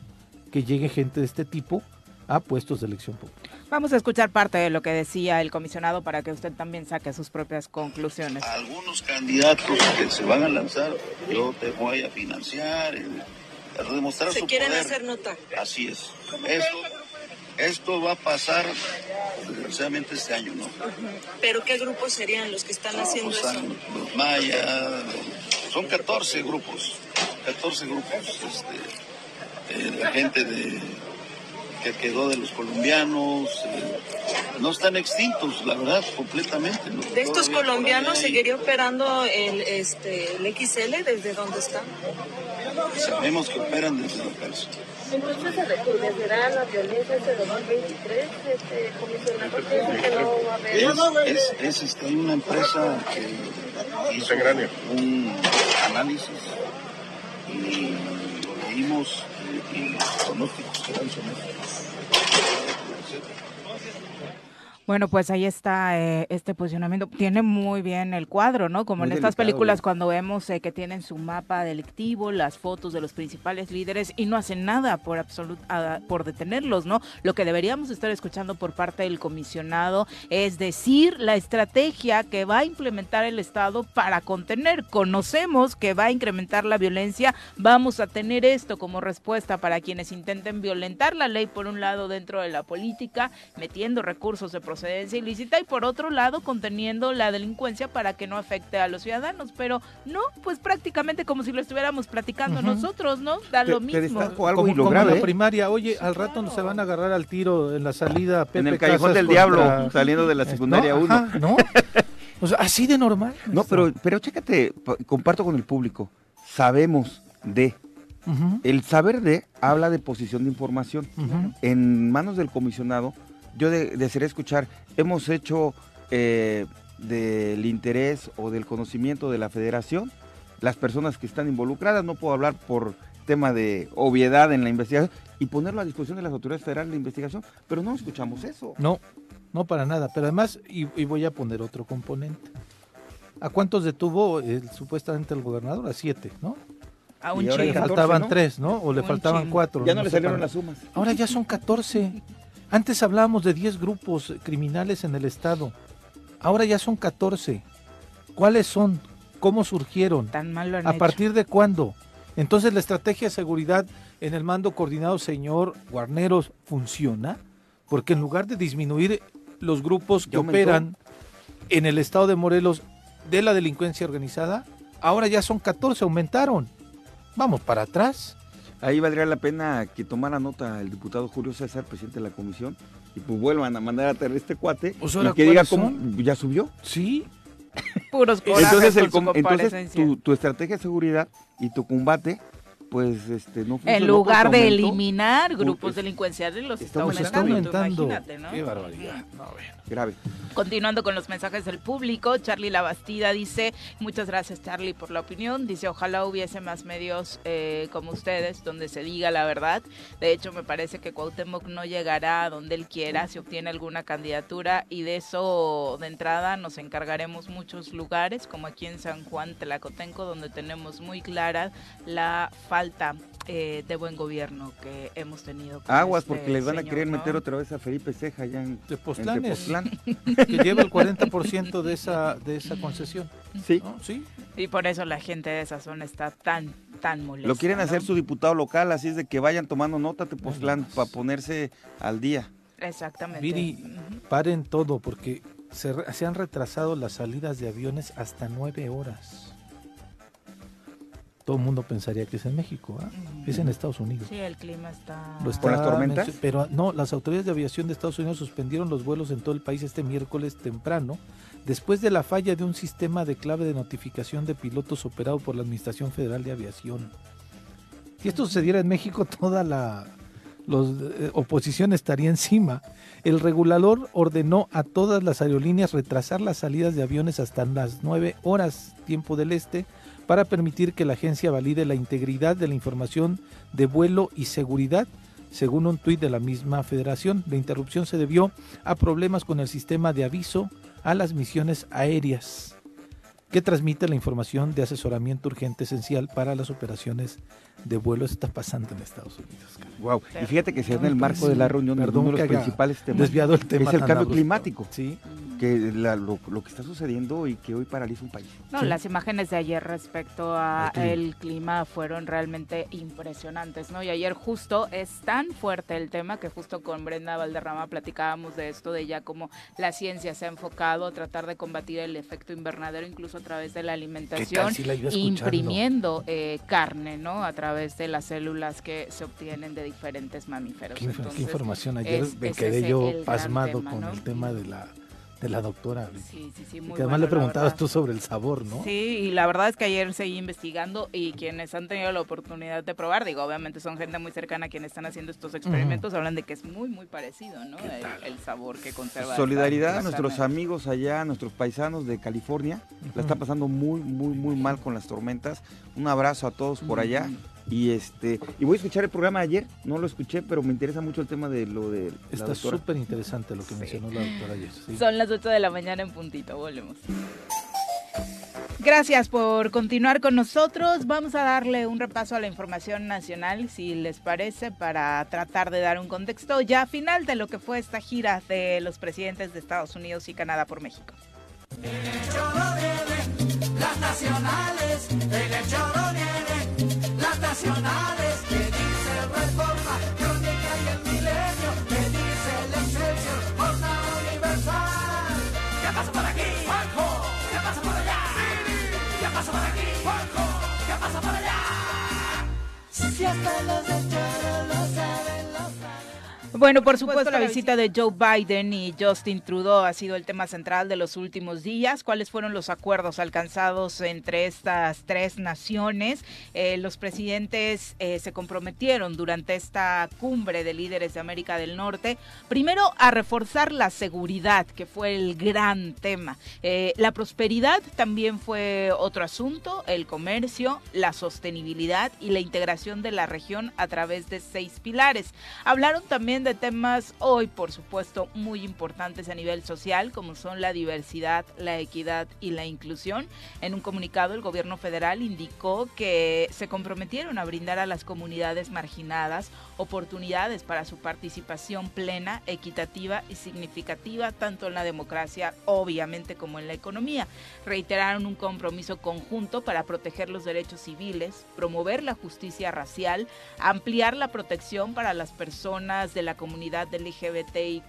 que llegue gente de este tipo a puestos de elección pública. Vamos a escuchar parte de lo que decía el comisionado para que usted también saque sus propias conclusiones. Algunos candidatos que se van a lanzar, yo te voy a financiar, a demostrar ¿Se quieren hacer nota? Así es. Esto, esto va a pasar desgraciadamente este año, ¿no? ¿Pero qué grupos serían los que están haciendo pues, eso? Los mayas, son 14 grupos, 14 grupos, este, eh, la gente de que quedó de los colombianos, eh, no están extintos, la verdad, completamente. ¿De estos colombianos seguiría operando el, este, el XL desde dónde están? Sabemos que operan desde la cárcel. Entonces se recrudecerá la violencia este 2023, este comisionado que no va a haber. Es, es, es este, hay una empresa que hizo un análisis y vimos y los pronósticos bueno, pues ahí está eh, este posicionamiento. Tiene muy bien el cuadro, ¿no? Como en estas películas cuando vemos eh, que tienen su mapa delictivo, las fotos de los principales líderes y no hacen nada por absolut por detenerlos, ¿no? Lo que deberíamos estar escuchando por parte del comisionado es decir la estrategia que va a implementar el Estado para contener. Conocemos que va a incrementar la violencia, vamos a tener esto como respuesta para quienes intenten violentar la ley por un lado dentro de la política, metiendo recursos de procedencia ilícita y por otro lado conteniendo la delincuencia para que no afecte a los ciudadanos. Pero no, pues prácticamente como si lo estuviéramos platicando nosotros, ¿no? Da lo mismo. como, en la primaria, oye, al rato no se van a agarrar al tiro en la salida En el callejón del diablo, saliendo de la secundaria 1. ¿No? así de normal. No, pero, pero chécate, comparto con el público. Sabemos de El saber de habla de posición de información. En manos del comisionado yo desearía escuchar, hemos hecho eh, del interés o del conocimiento de la federación, las personas que están involucradas, no puedo hablar por tema de obviedad en la investigación, y ponerlo a disposición de las autoridades federales de investigación, pero no escuchamos eso. No, no para nada, pero además, y, voy a poner otro componente. ¿A cuántos detuvo supuestamente el gobernador? A siete, ¿no? A un y le faltaban tres, ¿no? O le faltaban cuatro. Ya no, le salieron las sumas. Ahora ya son catorce. Antes hablábamos de 10 grupos criminales en el estado. Ahora ya son 14. ¿Cuáles son? ¿Cómo surgieron? Tan mal lo han ¿A partir de cuándo? Entonces la estrategia de seguridad en el mando coordinado, señor Guarneros, ¿funciona? porque en lugar de disminuir los grupos que operan en el estado de Morelos de la delincuencia organizada, ahora ya son 14, aumentaron. Vamos para atrás. Ahí valdría la pena que tomara nota el diputado Julio César, presidente de la comisión, y pues vuelvan a mandar a traer este cuate pues y que diga cómo ya subió. Sí. Puros entonces, el, entonces tu, tu, estrategia de seguridad y tu combate pues este no En lugar de eliminar grupos delincuenciales los está aumentando, ¿no? Qué barbaridad. No, Grave. Continuando con los mensajes del público, Charlie Labastida dice, muchas gracias Charlie por la opinión, dice, ojalá hubiese más medios eh, como ustedes donde se diga la verdad. De hecho, me parece que Cuauhtémoc no llegará a donde él quiera si obtiene alguna candidatura y de eso de entrada nos encargaremos muchos lugares, como aquí en San Juan Telacotenco, donde tenemos muy clara la falta eh, de buen gobierno que hemos tenido. Aguas, este porque les van a querer meter otra vez a Felipe Ceja allá en Tepoztlán, que lleva el 40% de esa, de esa concesión. Sí. sí. Y por eso la gente de esa zona está tan, tan molesta. Lo quieren hacer su diputado local, así es de que vayan tomando nota Tepoztlán para ponerse al día. Exactamente. Viri, paren todo, porque se, se han retrasado las salidas de aviones hasta nueve horas todo el mundo pensaría que es en México, ¿ah? es en Estados Unidos. Sí, el clima está... ¿Lo las tormentas? Pero no, las autoridades de aviación de Estados Unidos suspendieron los vuelos en todo el país este miércoles temprano, después de la falla de un sistema de clave de notificación de pilotos operado por la Administración Federal de Aviación. Si esto sucediera en México, toda la eh, oposición estaría encima. El regulador ordenó a todas las aerolíneas retrasar las salidas de aviones hasta las 9 horas tiempo del este, para permitir que la agencia valide la integridad de la información de vuelo y seguridad, según un tuit de la misma federación. La interrupción se debió a problemas con el sistema de aviso a las misiones aéreas, que transmite la información de asesoramiento urgente esencial para las operaciones de vuelo está pasando en Estados Unidos. Wow. Y fíjate que se en el marco de la reunión de uno de los principales temas desviado el tema es el cambio climático. Sí. Que lo, que está sucediendo y que hoy paraliza un país. No, las imágenes de ayer respecto a el clima fueron realmente impresionantes, ¿no? Y ayer justo es tan fuerte el tema que justo con Brenda Valderrama platicábamos de esto, de ya cómo la ciencia se ha enfocado a tratar de combatir el efecto invernadero incluso a través de la alimentación, imprimiendo eh, carne, ¿no? A través de las células que se obtienen de diferentes mamíferos. ¿Qué, información? Ayer me quedé yo pasmado con el tema de la de la doctora. Sí, sí, sí, muy que además le preguntabas tú sobre el sabor, ¿no? Sí, y la verdad es que ayer seguí investigando y quienes han tenido la oportunidad de probar, digo, obviamente son gente muy cercana a quienes están haciendo estos experimentos, hablan de que es muy, muy parecido, ¿no? El, sabor que conserva. Solidaridad a nuestros amigos allá, nuestros paisanos de California, la está pasando muy, muy, muy mal con las tormentas. Un abrazo a todos por allá. Y este y voy a escuchar el programa de ayer, no lo escuché, pero me interesa mucho el tema de lo de Está súper interesante lo que mencionó la doctora ayer. Son las 8 de la mañana en puntito, volvemos. Gracias por continuar con nosotros. Vamos a darle un repaso a la información nacional, si les parece, para tratar de dar un contexto ya final de lo que fue esta gira de los presidentes de Estados Unidos y Canadá por México. las nacionales, nacionales, que dice Reforma, Crónica y el Milenio, que dice el Excelsior, Jornada Universal. ¿Qué pasa por aquí? Juanjo, ¿qué pasa por allá? ¿Qué pasa por aquí? Juanjo, ¿qué pasa por allá? Si hasta los de Bueno, por supuesto, la visita de Joe Biden y Justin Trudeau ha sido el tema central de los últimos días. ¿Cuáles fueron los acuerdos alcanzados entre estas tres naciones? Eh, los presidentes eh, se comprometieron durante esta cumbre de líderes de América del Norte, primero a reforzar la seguridad, que fue el gran tema. Eh, la prosperidad también fue otro asunto, el comercio, la sostenibilidad y la integración de la región a través de seis pilares. Hablaron también de temas hoy, por supuesto, muy importantes a nivel social, como son la diversidad, la equidad y la inclusión. En un comunicado, el gobierno federal indicó que se comprometieron a brindar a las comunidades marginadas oportunidades para su participación plena, equitativa y significativa, tanto en la democracia, obviamente, como en la economía. Reiteraron un compromiso conjunto para proteger los derechos civiles, promover la justicia racial, ampliar la protección para las personas de la la comunidad LGBTIQ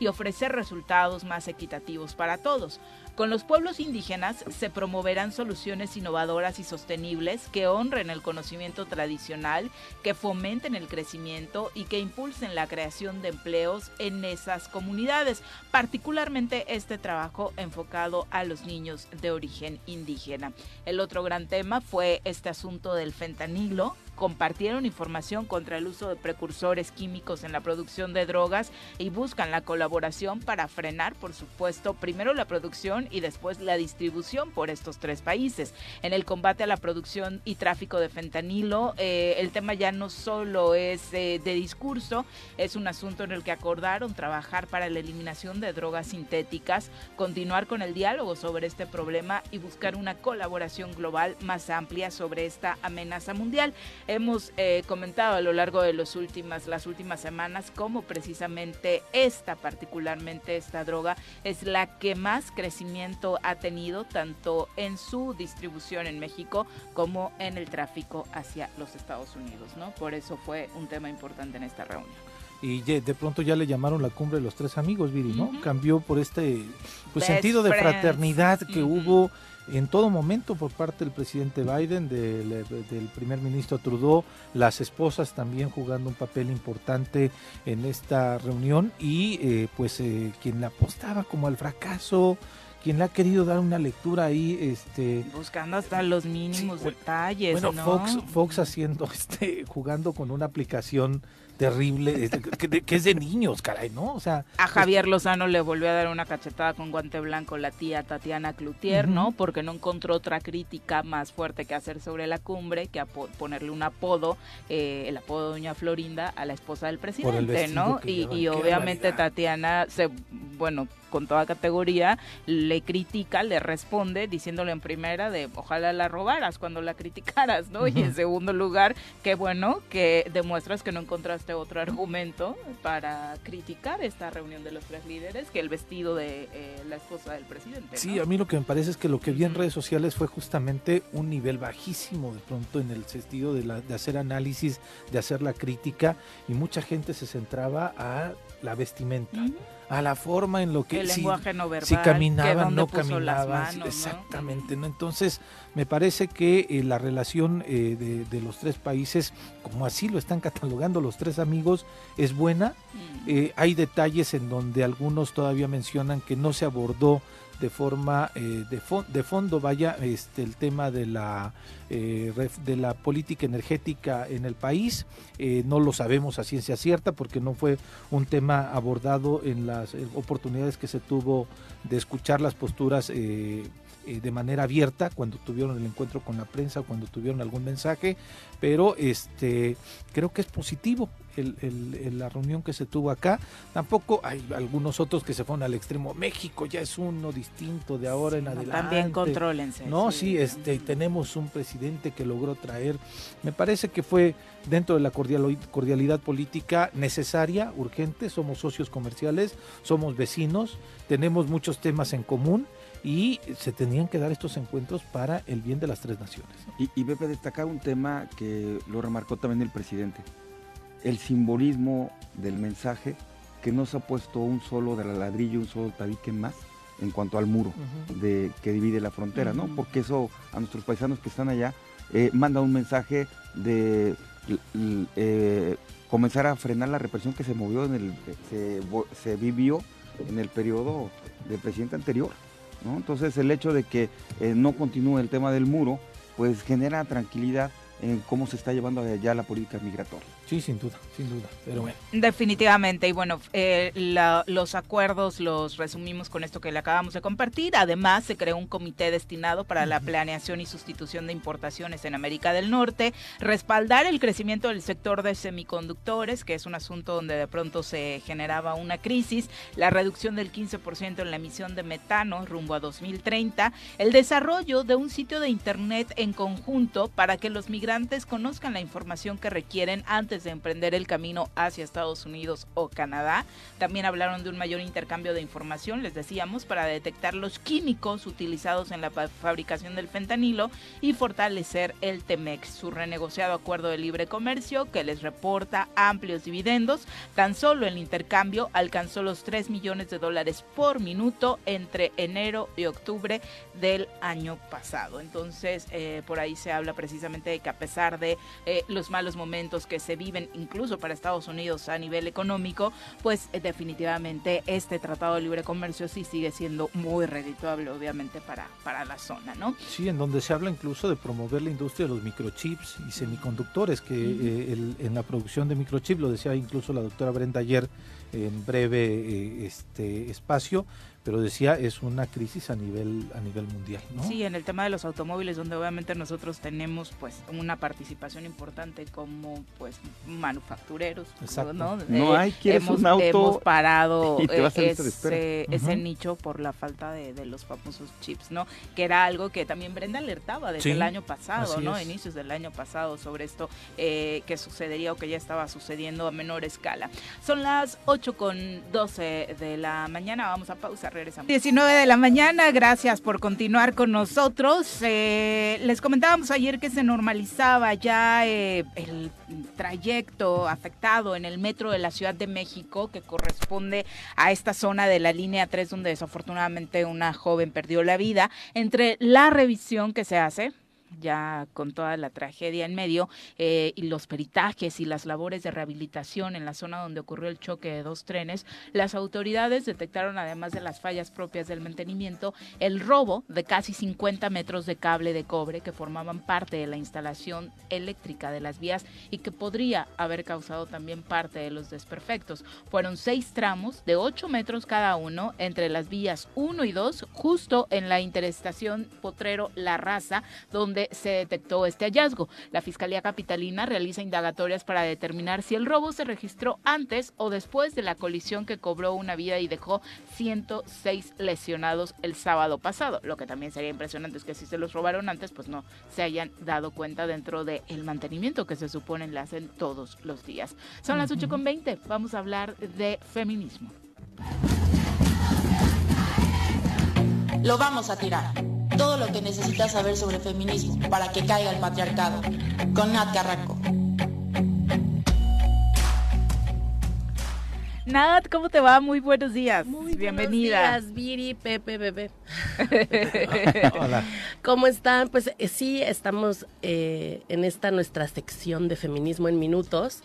y ofrecer resultados más equitativos para todos. Con los pueblos indígenas se promoverán soluciones innovadoras y sostenibles que honren el conocimiento tradicional, que fomenten el crecimiento y que impulsen la creación de empleos en esas comunidades, particularmente este trabajo enfocado a los niños de origen indígena. El otro gran tema fue este asunto del fentanilo, compartieron información contra el uso de precursores químicos en la producción de drogas y buscan la colaboración para frenar, por supuesto, primero la producción y después la distribución por estos tres países. En el combate a la producción y tráfico de fentanilo, eh, el tema ya no solo es eh, de discurso, es un asunto en el que acordaron trabajar para la eliminación de drogas sintéticas, continuar con el diálogo sobre este problema y buscar una colaboración global más amplia sobre esta amenaza mundial. Hemos eh, comentado a lo largo de los últimas, las últimas semanas cómo precisamente esta, particularmente esta droga, es la que más crecimiento ha tenido tanto en su distribución en México como en el tráfico hacia los Estados Unidos, ¿no? Por eso fue un tema importante en esta reunión y de pronto ya le llamaron la cumbre de los tres amigos, Viri, ¿no? Cambió por este pues, sentido de fraternidad que hubo en todo momento por parte del presidente Biden, del, primer ministro Trudeau, las esposas también jugando un papel importante en esta reunión y eh, pues eh, quien le apostaba como al fracaso, quien le ha querido dar una lectura ahí, este buscando hasta los mínimos detalles, bueno, Fox, Fox haciendo, este, jugando con una aplicación terrible, que, es de niños, caray, ¿no? O sea, a Javier Lozano le volvió a dar una cachetada con guante blanco la tía Tatiana Cloutier, ¿no? Porque no encontró otra crítica más fuerte que hacer sobre la cumbre que ponerle un apodo, eh, el apodo de Doña Florinda a la esposa del presidente, ¿no? Y, y obviamente Tatiana se, bueno, con toda categoría, le critica, le responde diciéndole en primera de ojalá la robaras cuando la criticaras, ¿no? Y en segundo lugar, qué bueno que demuestras que no encontraste otro argumento para criticar esta reunión de los tres líderes que el vestido de eh, la esposa del presidente. Sí, a mí lo que me parece es que lo que vi en redes sociales fue justamente un nivel bajísimo de pronto en el sentido de, la, de hacer análisis, de hacer la crítica y mucha gente se centraba a la vestimenta a la forma en lo que el lenguaje no verbal, si caminaba no caminaba exactamente ¿no? entonces me parece que eh, la relación eh, de, los tres países como así lo están catalogando los tres amigos es buena mm. eh, hay detalles en donde algunos todavía mencionan que no se abordó de forma eh, de, de, fondo vaya este el tema de la eh, de la política energética en el país. Eh, no lo sabemos a ciencia cierta porque no fue un tema abordado en las oportunidades que se tuvo de escuchar las posturas de manera abierta cuando tuvieron el encuentro con la prensa o cuando tuvieron algún mensaje pero este creo que es positivo el, la reunión que se tuvo acá. Tampoco hay algunos otros que se fueron al extremo. México ya es uno distinto de ahora en adelante. También contrólense. No, sí, este, tenemos un presidente que logró traer. Me parece que fue dentro de la cordialidad política necesaria, urgente. Somos socios comerciales, somos vecinos, tenemos muchos temas en común y se tenían que dar estos encuentros para el bien de las tres naciones. Y, y Pepe, destacar un tema que lo remarcó también el presidente el simbolismo del mensaje que no se ha puesto un solo de la ladrillo, un solo tabique más en cuanto al muro de, que divide la frontera, ¿no? Porque eso a nuestros paisanos que están allá eh, manda un mensaje de eh, comenzar a frenar la represión que se movió en el, se, vivió en el periodo del presidente anterior, Entonces el hecho de que eh, no continúe el tema del muro, pues genera tranquilidad en cómo se está llevando allá la política migratoria. Sí, sin duda, sin duda. Pero bueno. Definitivamente. Y bueno, eh, los acuerdos los resumimos con esto que le acabamos de compartir. Además, se creó un comité destinado para la planeación y sustitución de importaciones en América del Norte, respaldar el crecimiento del sector de semiconductores, que es un asunto donde de pronto se generaba una crisis, la reducción del 15% en la emisión de metano rumbo a 2030, el desarrollo de un sitio de Internet en conjunto para que los migrantes conozcan la información que requieren antes de emprender el camino hacia Estados Unidos o Canadá. También hablaron de un mayor intercambio de información, les decíamos, para detectar los químicos utilizados en la fabricación del fentanilo y fortalecer el TEMEX, su renegociado acuerdo de libre comercio que les reporta amplios dividendos. Tan solo el intercambio alcanzó los 3 millones de dólares por minuto entre enero y octubre del año pasado. Entonces, eh, por ahí se habla precisamente de que pesar de eh, los malos momentos que se viven incluso para Estados Unidos a nivel económico, pues eh, definitivamente este Tratado de Libre Comercio sí sigue siendo muy redituable, obviamente, para, para la zona, ¿no? Sí, en donde se habla incluso de promover la industria de los microchips y semiconductores, que en la producción de microchips, lo decía incluso la doctora Brenda ayer en breve este espacio, pero decía es una crisis a nivel a nivel mundial ¿no? sí en el tema de los automóviles donde obviamente nosotros tenemos pues una participación importante como pues manufactureros Exacto. no, no hay quieres hemos, un auto hemos parado ese, ese nicho por la falta de, de, los famosos chips no que era algo que también Brenda alertaba desde el año pasado no inicios del año pasado sobre esto eh, que sucedería o que ya estaba sucediendo a menor escala. Son las 8 con 12 de la mañana vamos a pausar 19 de la mañana, gracias por continuar con nosotros. Eh, les comentábamos ayer que se normalizaba ya eh, el trayecto afectado en el metro de la Ciudad de México, que corresponde a esta zona de la línea 3, donde desafortunadamente una joven perdió la vida, entre la revisión que se hace ya con toda la tragedia en medio, eh, y los peritajes y las labores de rehabilitación en la zona donde ocurrió el choque de dos trenes, las autoridades detectaron, además de las fallas propias del mantenimiento, el robo de casi 50 metros de cable de cobre que formaban parte de la instalación eléctrica de las vías y que podría haber causado también parte de los desperfectos. Fueron seis tramos de 8 metros cada uno entre las vías 1 y 2, justo en la interestación Potrero La Raza, donde se detectó este hallazgo. La Fiscalía Capitalina realiza indagatorias para determinar si el robo se registró antes o después de la colisión que cobró una vida y dejó 106 lesionados el sábado pasado. Lo que también sería impresionante es que si se los robaron antes, pues no se hayan dado cuenta dentro del mantenimiento que se supone le hacen todos los días. Son las 8.20, vamos a hablar de feminismo. Lo vamos a tirar todo lo que necesitas saber sobre feminismo para que caiga el patriarcado. Con Nat Carranco. Nat, ¿cómo te va? Muy buenos días. Muy Bienvenida. Buenos días, Viri, Pepe, Bebé. Hola. ¿Cómo están? Pues eh, sí, estamos eh, en esta nuestra sección de feminismo en minutos.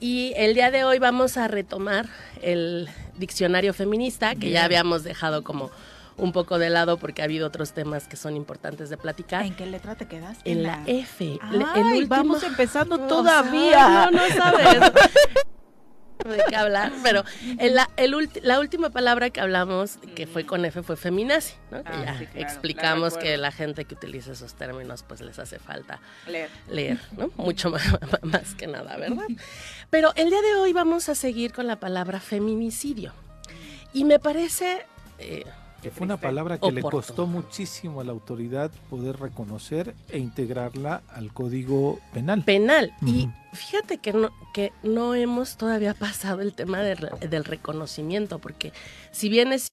Y el día de hoy vamos a retomar el diccionario feminista que ya habíamos dejado como un poco de lado porque ha habido otros temas que son importantes de platicar. ¿En qué letra te quedas? En, la... F. Ay, vamos empezando todavía. no, no sabes. de qué hablar, pero la, la última palabra que hablamos, que fue con F, fue feminazi, ¿no? Que ah, ya explicamos que la gente que utiliza esos términos, pues les hace falta leer, leer ¿no? Mucho más, más que nada, ¿verdad? Pero el día de hoy vamos a seguir con la palabra feminicidio. Y me parece eh, que fue una palabra que le costó muchísimo a la autoridad poder reconocer e integrarla al código penal. Penal. Y fíjate que no, que no hemos todavía pasado el tema del reconocimiento, porque si bien es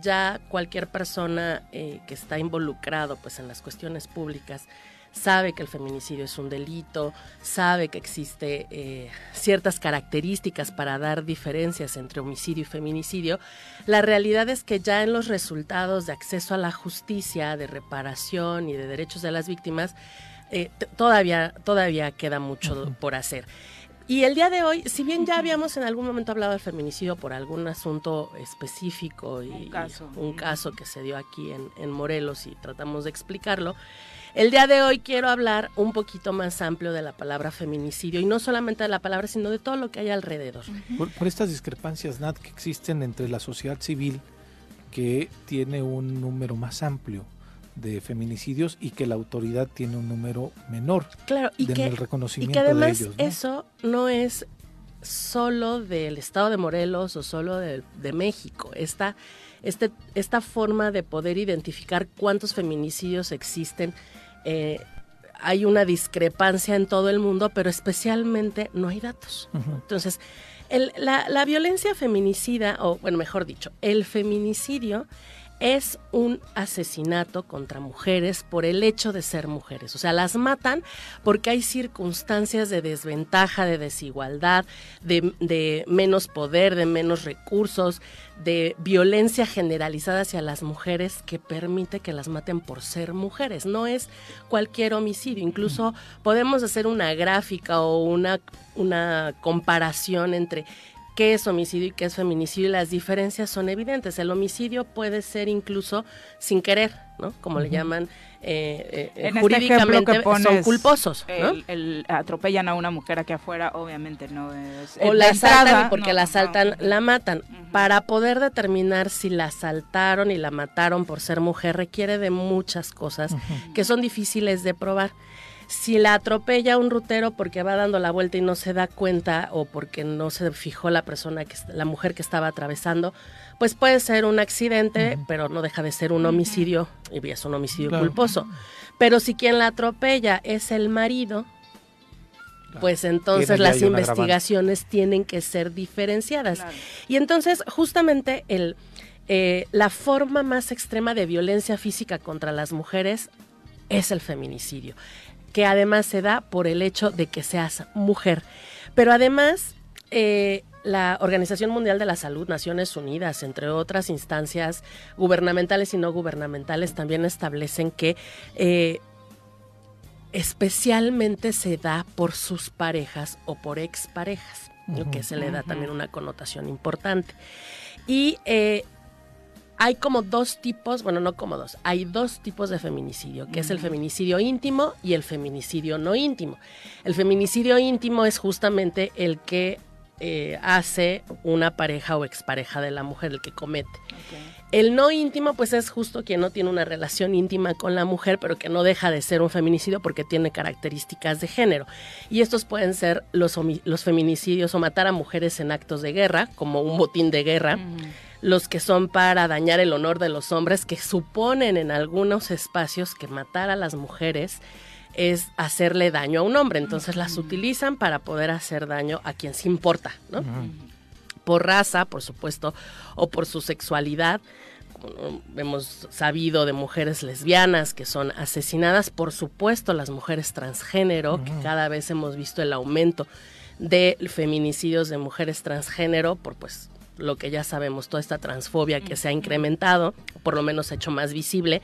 ya cualquier persona eh, que está involucrado pues en las cuestiones públicas sabe que el feminicidio es un delito, sabe que existe eh, ciertas características para dar diferencias entre homicidio y feminicidio, la realidad es que ya en los resultados de acceso a la justicia, de reparación y de derechos de las víctimas, eh, todavía, todavía queda mucho por hacer. Y el día de hoy, si bien ya habíamos en algún momento hablado del feminicidio por algún asunto específico y un caso, un caso que se dio aquí en, en Morelos y tratamos de explicarlo, el día de hoy quiero hablar un poquito más amplio de la palabra feminicidio y no solamente de la palabra, sino de todo lo que hay alrededor. Por, estas discrepancias, Nat, que existen entre la sociedad civil, que tiene un número más amplio de feminicidios y que la autoridad tiene un número menor claro, y que, el reconocimiento y que además eso no es solo del estado de Morelos o solo de, México. Esta, este, esta forma de poder identificar cuántos feminicidios existen eh, hay una discrepancia en todo el mundo, pero especialmente no hay datos. Entonces, la, la violencia feminicida, o bueno, mejor dicho, el feminicidio es un asesinato contra mujeres por el hecho de ser mujeres. O sea, las matan porque hay circunstancias de desventaja, de desigualdad, de, menos poder, de menos recursos, de violencia generalizada hacia las mujeres que permite que las maten por ser mujeres. No es cualquier homicidio. Incluso podemos hacer una gráfica o una, una comparación entre qué es homicidio y qué es feminicidio y las diferencias son evidentes. El homicidio puede ser incluso sin querer, ¿no? Como le llaman eh, eh, este jurídicamente son culposos. El, atropellan a una mujer aquí afuera, obviamente no es. O la asaltan porque la asaltan, la matan. Para poder determinar si la asaltaron y la mataron por ser mujer requiere de muchas cosas que son difíciles de probar si la atropella un rutero porque va dando la vuelta y no se da cuenta o porque no se fijó la persona que la mujer que estaba atravesando, pues puede ser un accidente, pero no deja de ser un homicidio y es un homicidio culposo. Pero si quien la atropella es el marido, pues entonces las investigaciones tienen que ser diferenciadas. Y entonces justamente el eh, la forma más extrema de violencia física contra las mujeres es el feminicidio que además se da por el hecho de que seas mujer. Pero además, eh, la Organización Mundial de la Salud, Naciones Unidas, entre otras instancias gubernamentales y no gubernamentales, también establecen que eh, especialmente se da por sus parejas o por exparejas, lo que se le da también una connotación importante. Y eh, hay como dos tipos, bueno, no como dos, hay dos tipos de feminicidio, que es el feminicidio íntimo y el feminicidio no íntimo. El feminicidio íntimo es justamente el que eh, hace una pareja o expareja de la mujer, el que comete. El no íntimo, pues es justo quien no tiene una relación íntima con la mujer, pero que no deja de ser un feminicidio porque tiene características de género. Y estos pueden ser los, los feminicidios o matar a mujeres en actos de guerra, como un botín de guerra los que son para dañar el honor de los hombres, que suponen en algunos espacios que matar a las mujeres es hacerle daño a un hombre. Entonces las utilizan para poder hacer daño a quien se importa, ¿no? Por raza, por supuesto, o por su sexualidad. Hemos sabido de mujeres lesbianas que son asesinadas, por supuesto las mujeres transgénero, que cada vez hemos visto el aumento de feminicidios de mujeres transgénero por pues lo que ya sabemos, toda esta transfobia que se ha incrementado, por lo menos hecho más visible.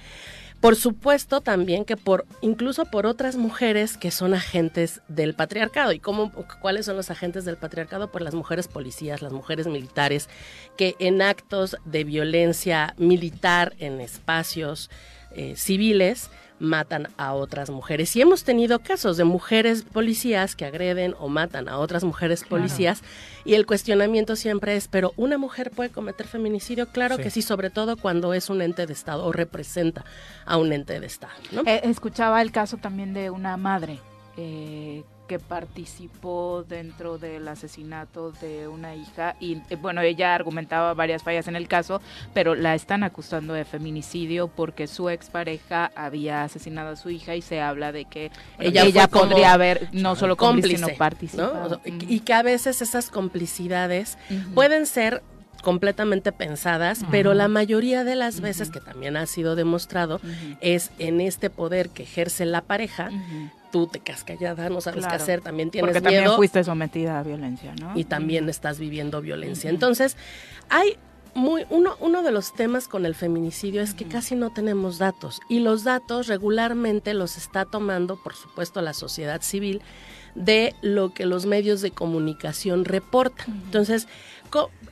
Por supuesto también que por incluso por otras mujeres que son agentes del patriarcado. ¿Y cómo, cuáles son los agentes del patriarcado? Pues las mujeres policías, las mujeres militares, que en actos de violencia militar en espacios eh, civiles matan a otras mujeres. Y hemos tenido casos de mujeres policías que agreden o matan a otras mujeres policías y el cuestionamiento siempre es, pero ¿una mujer puede cometer feminicidio? Claro que sí, sobre todo cuando es un ente de Estado o representa a un ente de Estado. Eh, escuchaba el caso también de una madre eh, que participó dentro del asesinato de una hija y eh, bueno, ella argumentaba varias fallas en el caso, pero la están acusando de feminicidio porque su expareja había asesinado a su hija y se habla de que ella, podría haber no solo cómplice, sino participado. Y que a veces esas complicidades pueden ser completamente pensadas, pero la mayoría de las veces que también ha sido demostrado es en este poder que ejerce la pareja, tú te quedas callada, no sabes qué hacer, también tienes Porque también fuiste sometida a violencia, ¿no? Y también estás viviendo violencia. Entonces, hay muy, uno, uno de los temas con el feminicidio es que casi no tenemos datos. Y los datos regularmente los está tomando, por supuesto, la sociedad civil de lo que los medios de comunicación reportan. Entonces,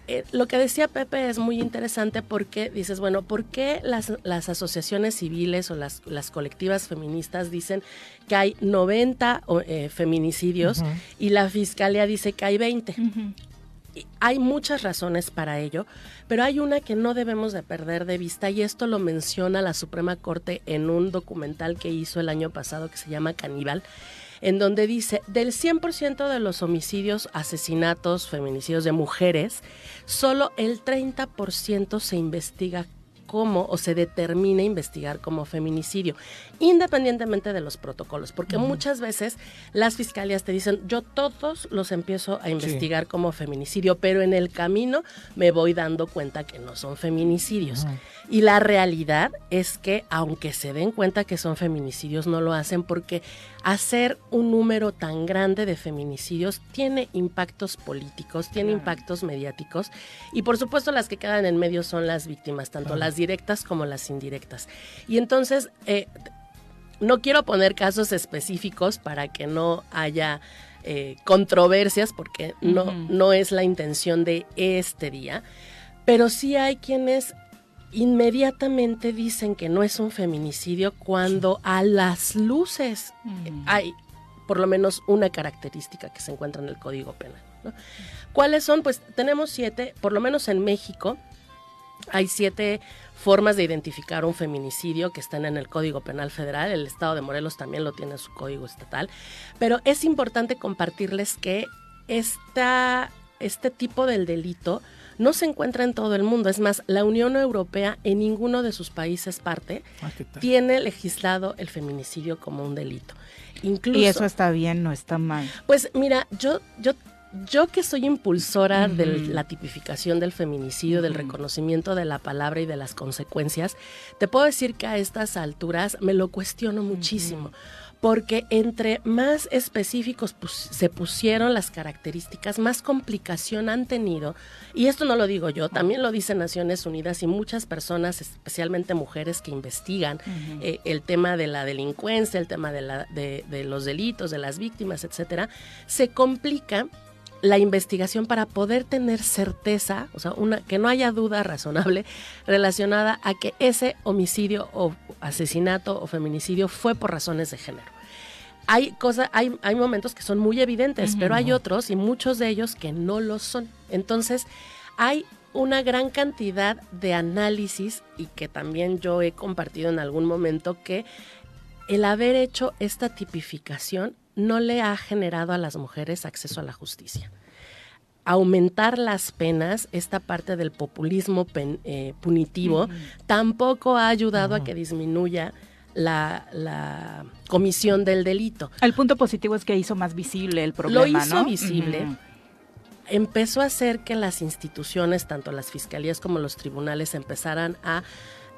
eh, lo que decía Pepe es muy interesante porque dices, bueno, ¿por qué las, las asociaciones civiles o las, las, colectivas feministas dicen que hay 90 eh, feminicidios y la fiscalía dice que hay 20? hay muchas razones para ello, pero hay una que no debemos de perder de vista y esto lo menciona la Suprema Corte en un documental que hizo el año pasado que se llama Caníbal en donde dice, del 100% de los homicidios, asesinatos, feminicidios de mujeres, solo el 30% se investiga como o se determine investigar como feminicidio, independientemente de los protocolos, porque muchas veces las fiscalías te dicen, yo todos los empiezo a investigar como feminicidio, pero en el camino me voy dando cuenta que no son feminicidios. Y la realidad es que aunque se den cuenta que son feminicidios, no lo hacen porque hacer un número tan grande de feminicidios tiene impactos políticos, tiene impactos mediáticos y por supuesto las que quedan en medio son las víctimas, tanto las directas como las indirectas. Y entonces, eh, no quiero poner casos específicos para que no haya eh, controversias, porque no, no es la intención de este día, pero sí hay quienes inmediatamente dicen que no es un feminicidio cuando a las luces hay por lo menos una característica que se encuentra en el Código Penal. ¿Cuáles son? Pues tenemos siete, por lo menos en México, hay siete formas de identificar un feminicidio que están en el Código Penal Federal. El Estado de Morelos también lo tiene en su código estatal. Pero es importante compartirles que esta, este tipo del delito no se encuentra en todo el mundo. Es más, la Unión Europea en ninguno de sus países parte ah, tiene legislado el feminicidio como un delito. Incluso, y eso está bien, no está mal. Pues mira, yo, yo yo que soy impulsora de la tipificación del feminicidio, del reconocimiento de la palabra y de las consecuencias, te puedo decir que a estas alturas me lo cuestiono muchísimo. Porque entre más específicos se pusieron las características, más complicación han tenido. Y esto no lo digo yo, también lo dicen Naciones Unidas y muchas personas, especialmente mujeres que investigan eh, el tema de la delincuencia, el tema de, la, de, de los delitos, de las víctimas, etcétera, se complica la investigación para poder tener certeza, o sea, una, que no haya duda razonable relacionada a que ese homicidio o asesinato o feminicidio fue por razones de género. Hay cosas, hay, hay momentos que son muy evidentes, pero hay otros y muchos de ellos que no lo son. Entonces, hay una gran cantidad de análisis y que también yo he compartido en algún momento que el haber hecho esta tipificación no le ha generado a las mujeres acceso a la justicia. Aumentar las penas, esta parte del populismo eh, punitivo, tampoco ha ayudado a que disminuya la, comisión del delito. El punto positivo es que hizo más visible el problema. Lo hizo visible. Empezó a hacer que las instituciones, tanto las fiscalías como los tribunales, empezaran a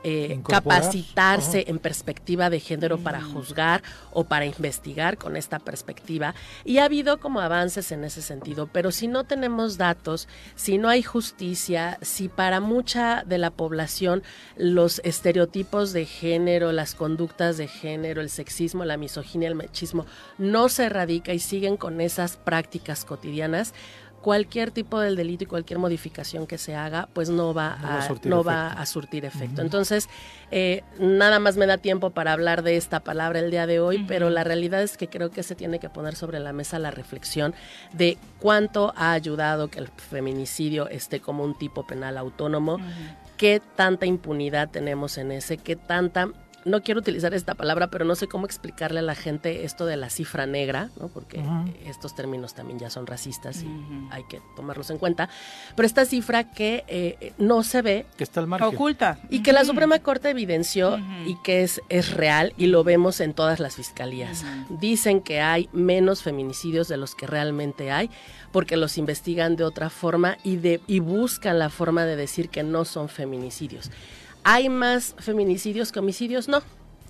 eh, capacitarse en perspectiva de género para mm. juzgar o para investigar con esta perspectiva. Y ha habido como avances en ese sentido, pero si no tenemos datos, si no hay justicia, si para mucha de la población los estereotipos de género, las conductas de género, el sexismo, la misoginia, el machismo no se erradica y siguen con esas prácticas cotidianas, cualquier tipo del delito y cualquier modificación que se haga, pues no va, a, no va a surtir efecto. Entonces, eh, nada más me da tiempo para hablar de esta palabra el día de hoy, pero la realidad es que creo que se tiene que poner sobre la mesa la reflexión de cuánto ha ayudado que el feminicidio esté como un tipo penal autónomo, qué tanta impunidad tenemos en ese, qué tanta no quiero utilizar esta palabra, pero no sé cómo explicarle a la gente esto de la cifra negra, ¿no? porque estos términos también ya son racistas y hay que tomarlos en cuenta. Pero esta cifra que eh, no se ve, que está al margen. oculta, y que la Suprema Corte evidenció y que es, es real y lo vemos en todas las fiscalías. Dicen que hay menos feminicidios de los que realmente hay porque los investigan de otra forma y, de, y buscan la forma de decir que no son feminicidios. ¿Hay más feminicidios que homicidios? No.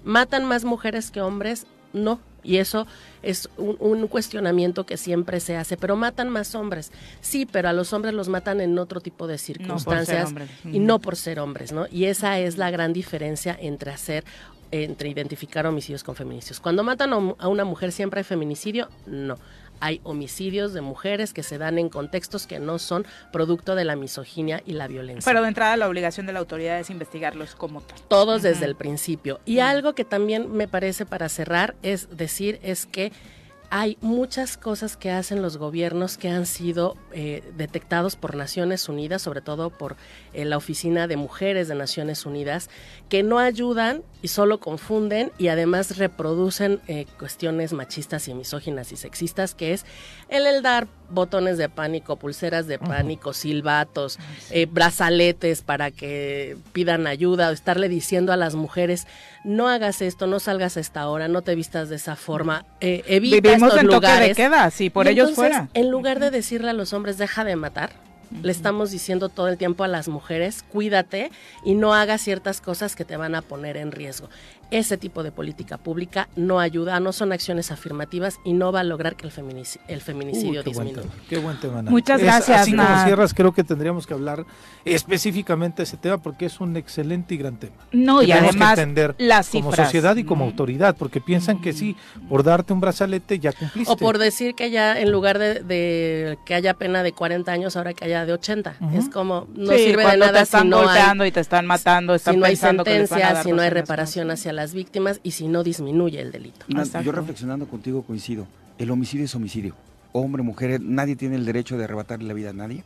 ¿Matan más mujeres que hombres? No. Y eso es un, cuestionamiento que siempre se hace. Pero matan más hombres. Sí, pero a los hombres los matan en otro tipo de circunstancias y no por ser hombres, ¿no? Y esa es la gran diferencia entre hacer entre identificar homicidios con feminicidios. Cuando matan a una mujer siempre hay feminicidio, no hay homicidios de mujeres que se dan en contextos que no son producto de la misoginia y la violencia. Pero de entrada la obligación de la autoridad es investigarlos como tal. Todos desde el principio. Y algo que también me parece para cerrar es decir es que hay muchas cosas que hacen los gobiernos que han sido eh, detectados por Naciones Unidas, sobre todo por eh, la Oficina de Mujeres de Naciones Unidas, que no ayudan y solo confunden y además reproducen eh, cuestiones machistas y misóginas y sexistas, que es el, el dar botones de pánico, pulseras de pánico, silbatos, eh, brazaletes para que pidan ayuda, o estarle diciendo a las mujeres, no hagas esto, no salgas a esta hora, no te vistas de esa forma, eh, evita Vivimos estos en lugares. toque de queda, si por ellos fuera. En lugar de decirle a los hombres, deja de matar, le estamos diciendo todo el tiempo a las mujeres, cuídate y no hagas ciertas cosas que te van a poner en riesgo. Ese tipo de política pública no ayuda, no son acciones afirmativas y no va a lograr que el feminicidio, el feminicidio Uy, qué buen disminuya. tema, qué buen tema, Ana. Muchas Es- gracias, así como cierras, creo que tendríamos que hablar específicamente de ese tema porque es un excelente y gran tema. No, y Tenemos además que entender las como sociedad y como Mm. autoridad, porque piensan que sí, por darte un brazalete ya cumpliste. O por decir que ya en lugar de, de que haya pena de 40 años, ahora que haya de 80. Ujú. Es como, no Sí, sirve de nada te están si no hay y te están matando, están si no hay pensando que les van a sentencia, dar si no hay reparación hacia las víctimas y si no disminuye el delito. Yo reflexionando contigo coincido. El homicidio es homicidio. Hombre, mujer, nadie tiene el derecho de arrebatarle la vida a nadie.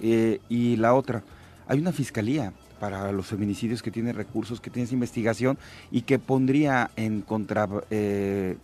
Eh, y la otra, hay una fiscalía para los feminicidios que tiene recursos, que tiene esa investigación y que pondría en contraposición eh,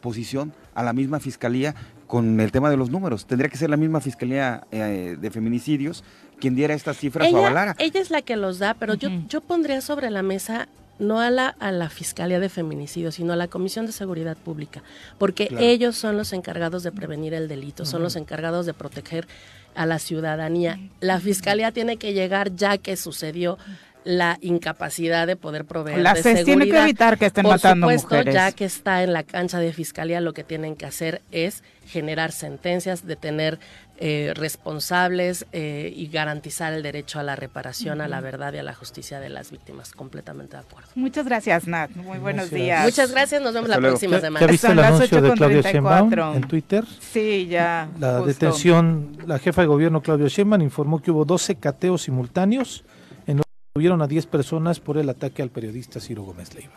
posición a la misma fiscalía con el tema de los números. Tendría que ser la misma fiscalía eh, de feminicidios quien diera estas cifras o Ella, avalara. ella es la que los da, pero yo, yo pondría sobre la mesa no a la, a la Fiscalía de Feminicidio, sino a la Comisión de Seguridad Pública, porque Claro. ellos son los encargados de prevenir el delito, son los encargados de proteger a la ciudadanía. La Fiscalía tiene que llegar ya que sucedió la incapacidad de poder proveer La de CES tiene que seguridad. evitar que estén Por matando supuesto, mujeres. ya que está en la cancha de fiscalía, lo que tienen que hacer es generar sentencias, detener eh, responsables eh, y garantizar el derecho a la reparación, a la verdad y a la justicia de las víctimas. Completamente de acuerdo. Muchas gracias, Nat. Muy buenos Gracias. días. Muchas gracias, nos vemos Hasta la luego. próxima ¿Ya, semana. ya viste Son el las anuncio de Claudia 8:34. Sheinbaum en Twitter? Sí, ya. La justo. detención, la jefa de gobierno Claudia Sheinbaum informó que hubo 12 cateos simultáneos en los que tuvieron a 10 personas por el ataque al periodista Ciro Gómez Leiva.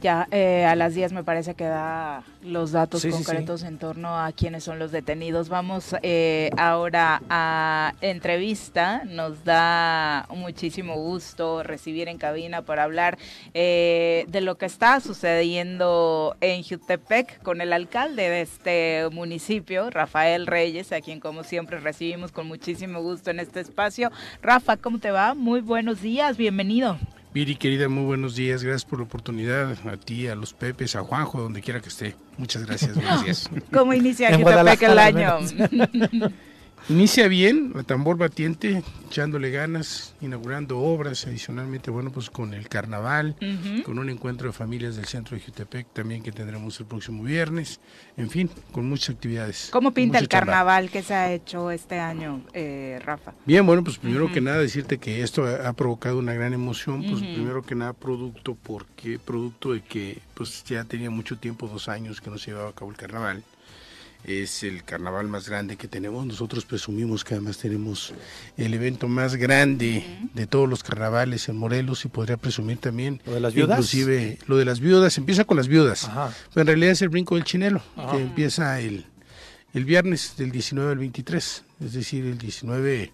Ya eh, a las 10 me parece que da los datos Sí, sí, concretos en torno a quiénes son los detenidos. Vamos eh, ahora a entrevista. Nos da muchísimo gusto recibir en cabina para hablar eh, de lo que está sucediendo en Jutepec con el alcalde de este municipio, Rafael Reyes, a quien como siempre recibimos con muchísimo gusto en este espacio. Rafa, ¿cómo te va? Muy buenos días, bienvenido. Viri, querida, muy buenos días. Gracias por la oportunidad. A ti, a los Pepes, a Juanjo, donde quiera que esté. Muchas gracias. Buenos días. ¿Cómo inicia Jutepec el año? Inicia bien, a tambor batiente, echándole ganas, inaugurando obras, adicionalmente, bueno, pues con el carnaval, con un encuentro de familias del centro de Jutepec también que tendremos el próximo viernes. En fin, con muchas actividades. ¿Cómo pinta el carnaval que se ha hecho este año, eh, Rafa? Bien, bueno, pues primero que nada decirte que esto ha, ha provocado una gran emoción, pues primero que nada producto porque producto de que pues ya tenía mucho tiempo, dos años que no se llevaba a cabo el carnaval. Es el carnaval más grande que tenemos. Nosotros presumimos que además tenemos el evento más grande de todos los carnavales en Morelos y podría presumir también ¿Lo de las viudas? inclusive lo de las viudas. Empieza con las viudas. Ajá. Pero en realidad es el brinco del chinelo, Ajá. que empieza el, el viernes del 19 al 23, es decir, el 19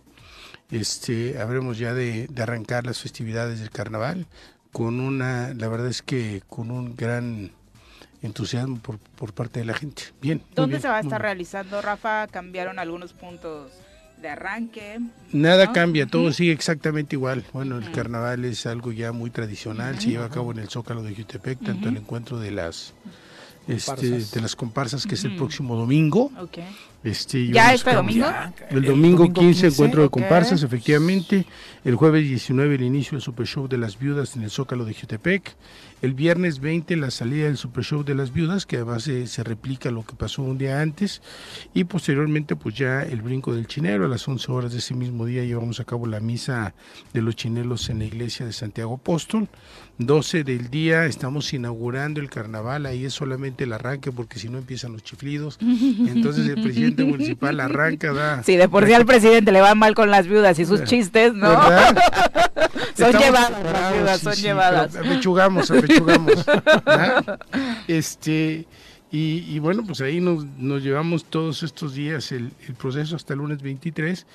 este, habremos ya de, de arrancar las festividades del carnaval con una, la verdad es que con un gran entusiasmo por, por parte de la gente. Bien. ¿Dónde bien, se va a estar bien. realizando, Rafa? Cambiaron algunos puntos de arranque. Nada ¿no? cambia, todo sigue exactamente igual. Bueno, el carnaval es algo ya muy tradicional, se lleva a cabo en el Zócalo de Jutepec, tanto el encuentro de las este, Comparsas. de las comparsas, que es el próximo domingo. Ok. Este, ¿Ya este domingo? El domingo 15, encuentro de ok. comparsas, efectivamente. El jueves 19, el inicio del Super Show de las Viudas en el Zócalo de Jutepec. El viernes 20, la salida del Super Show de las Viudas, que además se, replica lo que pasó un día antes. Y posteriormente, pues ya el brinco del chinelo. A las 11 horas de ese mismo día llevamos a cabo la misa de los chinelos en la iglesia de Santiago Apóstol. 12 del día, estamos inaugurando el carnaval. Ahí es solamente el arranque, porque si no empiezan los chiflidos. Entonces el presidente municipal arranca, da. Sí, de por sí al presidente le va mal con las viudas y sus chistes, ¿no? ¿Verdad? son Estamos llevadas las viudas, sí, son sí, llevadas. Apechugamos, apechugamos. ¿verdad? Este, y, y bueno, pues ahí nos, nos llevamos todos estos días el, el proceso hasta el lunes 23,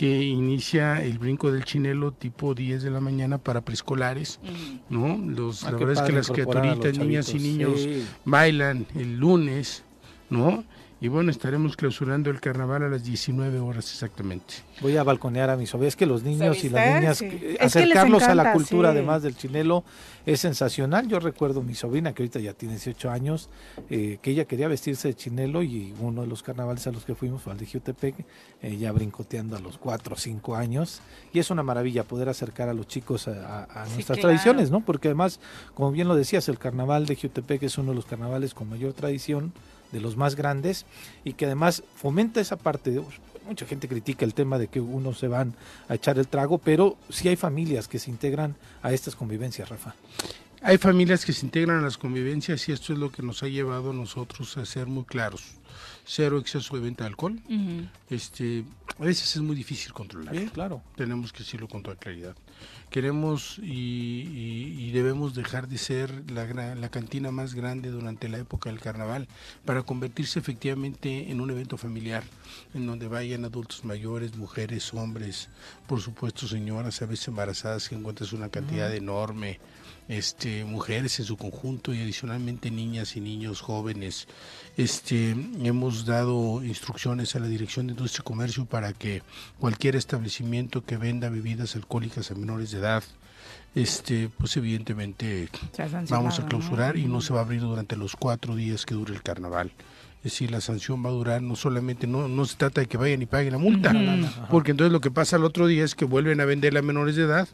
que inicia el brinco del chinelo tipo 10 de la mañana para preescolares, ¿no? Los, Ah, la verdad es que las criaturitas, niñas y niños sí. bailan el lunes, ¿no? Y bueno, estaremos clausurando el carnaval a las 19 horas exactamente. Voy a balconear a mis sobrinos. Es que los niños y las niñas, acercarlos a la cultura además del chinelo es sensacional. Yo recuerdo mi sobrina, que ahorita ya tiene 18 años, eh, que ella quería vestirse de chinelo y uno de los carnavales a los que fuimos fue al de Jutepec, ella brincoteando a los 4 o 5 años. Y es una maravilla poder acercar a los chicos a, nuestras tradiciones, ¿no? Porque además, como bien lo decías, el carnaval de Jutepec es uno de los carnavales con mayor tradición de los más grandes y que además fomenta esa parte. De, mucha gente critica el tema de que unos se van a echar el trago, pero sí hay familias que se integran a estas convivencias, Rafa. Hay familias que se integran a las convivencias y esto es lo que nos ha llevado a nosotros a ser muy claros. Cero exceso de venta de alcohol. este, a veces es muy difícil controlar. claro. Tenemos que decirlo con toda claridad queremos y, debemos dejar de ser la, la, cantina más grande durante la época del carnaval para convertirse efectivamente en un evento familiar en donde vayan adultos mayores, mujeres, hombres, por supuesto señoras, a veces embarazadas que encuentras una cantidad enorme este, mujeres en su conjunto y adicionalmente niñas y niños jóvenes. Este, hemos dado instrucciones a la Dirección de Industria y Comercio para que cualquier establecimiento que venda bebidas alcohólicas a menores de edad, este, pues evidentemente vamos a clausurar y no se va a abrir durante los cuatro días que dure el carnaval. Es decir, la sanción va a durar no solamente, no, no se trata de que vayan y paguen la multa, porque entonces lo que pasa el otro día es que vuelven a vender a menores de edad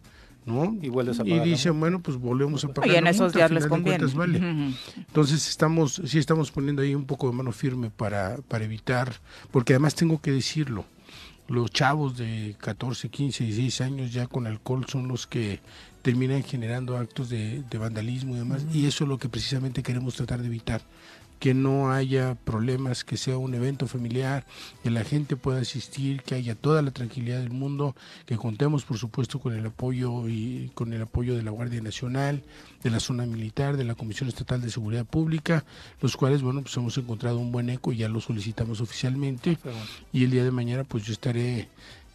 ¿no? Y, vuelves y dicen, bueno, pues volvemos a pagar. Y en esos días les conviene. Entonces estamos, sí estamos poniendo ahí un poco de mano firme para, para evitar, porque además tengo que decirlo, los chavos de 14, 15, 16 años ya con alcohol son los que terminan generando actos de, vandalismo y demás, y eso es lo que precisamente queremos tratar de evitar que no haya problemas, que sea un evento familiar, que la gente pueda asistir, que haya toda la tranquilidad del mundo, que contemos por supuesto con el apoyo y con el apoyo de la Guardia Nacional, de la zona militar, de la Comisión Estatal de Seguridad Pública, los cuales bueno pues hemos encontrado un buen eco y ya lo solicitamos oficialmente y el día de mañana pues yo estaré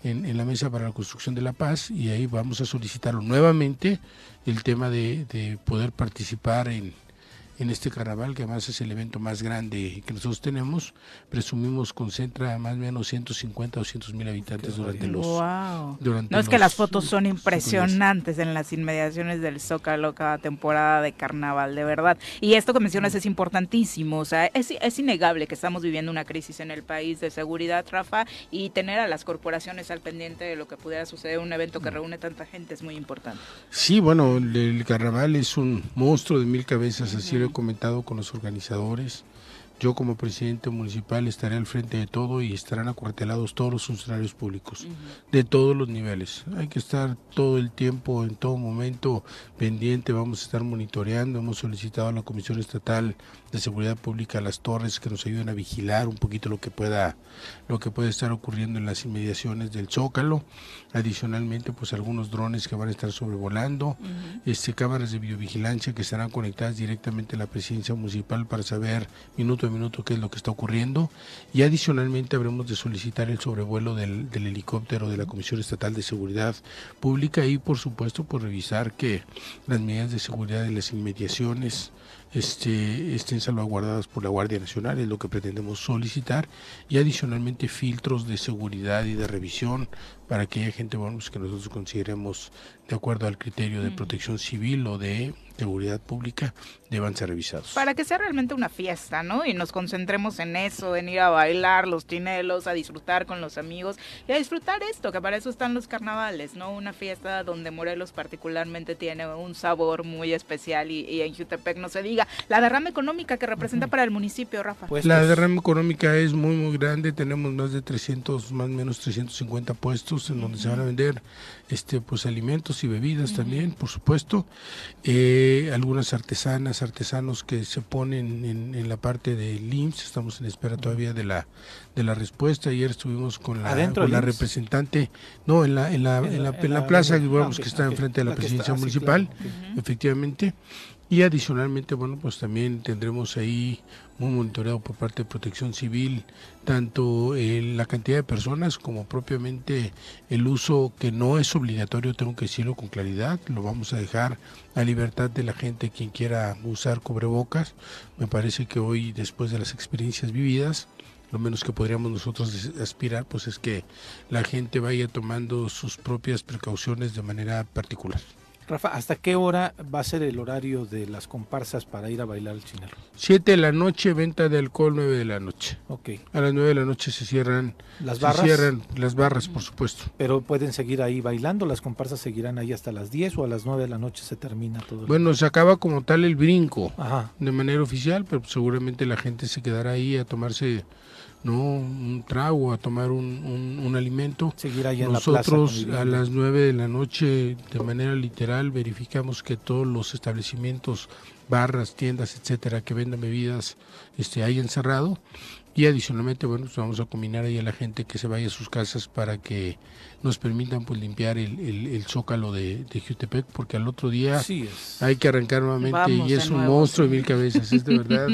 en, en, la mesa para la construcción de la paz y ahí vamos a solicitarlo nuevamente el tema de, de poder participar en, en este carnaval, que además es el evento más grande que nosotros tenemos, presumimos concentra más o menos 150 o 200 mil habitantes durante los... Wow. no es que las fotos son impresionantes en las inmediaciones del Zócalo cada temporada de carnaval, de verdad. Y esto que mencionas es importantísimo, o sea, es, es innegable que estamos viviendo una crisis en el país de seguridad, Rafa, y tener a las corporaciones al pendiente de lo que pudiera suceder en un evento que reúne tanta gente es muy importante. Sí, bueno, el, carnaval es un monstruo de mil cabezas, así lo comentado con los organizadores. Yo como presidente municipal estaré al frente de todo y estarán acuartelados todos los funcionarios públicos de todos los niveles. Hay que estar todo el tiempo, en todo momento pendiente, vamos a estar monitoreando. Hemos solicitado a la Comisión Estatal de Seguridad Pública las torres que nos ayuden a vigilar un poquito lo que pueda lo que puede estar ocurriendo en las inmediaciones del Zócalo. Adicionalmente, pues algunos drones que van a estar sobrevolando, este cámaras de videovigilancia que estarán conectadas directamente a la presidencia municipal para saber minuto a minuto qué es lo que está ocurriendo. Y adicionalmente habremos de solicitar el sobrevuelo del, helicóptero de la Comisión Estatal de Seguridad Pública y por supuesto por revisar que las medidas de seguridad de las inmediaciones este, estén salvaguardadas por la Guardia Nacional, es lo que pretendemos solicitar, y adicionalmente filtros de seguridad y de revisión para que haya gente bueno, pues, que nosotros consideremos de acuerdo al criterio de protección civil o de seguridad pública deban ser revisados. Para que sea realmente una fiesta, ¿no? Y nos concentremos en eso, en ir a bailar los tinelos, a disfrutar con los amigos y a disfrutar esto, que para eso están los carnavales, ¿no? Una fiesta donde Morelos particularmente tiene un sabor muy especial y, en Jutepec no se diga. La derrama económica que representa para el municipio, Rafa. Pues la derrama económica es muy, muy grande. Tenemos más de 300, más o menos 350 puestos en donde se van a vender este pues alimentos y bebidas también, por supuesto. Eh, algunas artesanas, artesanos que se ponen en, la parte del IMSS, estamos en espera todavía de la de la respuesta. Ayer estuvimos con la, la representante, no, en la en la, en la, plaza que está enfrente de la, presidencia municipal, efectivamente. Y adicionalmente, bueno, pues también tendremos ahí un monitoreo por parte de Protección Civil, tanto en la cantidad de personas como propiamente el uso que no es obligatorio, tengo que decirlo con claridad, lo vamos a dejar a libertad de la gente quien quiera usar cubrebocas. Me parece que hoy, después de las experiencias vividas, lo menos que podríamos nosotros aspirar pues es que la gente vaya tomando sus propias precauciones de manera particular. Rafa, ¿hasta qué hora va a ser el horario de las comparsas para ir a bailar el chinelo? Siete de la noche, venta de alcohol, nueve de la noche. Ok. A las nueve de la noche se cierran las barras. Se cierran las barras, por supuesto. Pero pueden seguir ahí bailando, las comparsas seguirán ahí hasta las diez o a las nueve de la noche se termina todo. Bueno, se acaba como tal el brinco de manera oficial, pero seguramente la gente se quedará ahí a tomarse no un trago, a tomar un, un, alimento. Seguir allá Nosotros en la plaza a las 9 de la noche, de manera literal, verificamos que todos los establecimientos, barras, tiendas, etcétera, que vendan bebidas, este, hayan cerrado. Y adicionalmente, bueno, pues vamos a combinar ahí a la gente que se vaya a sus casas para que nos permitan pues limpiar el, el, zócalo de, de, Jutepec, porque al otro día hay que arrancar nuevamente y es un monstruo de mil cabezas, es de verdad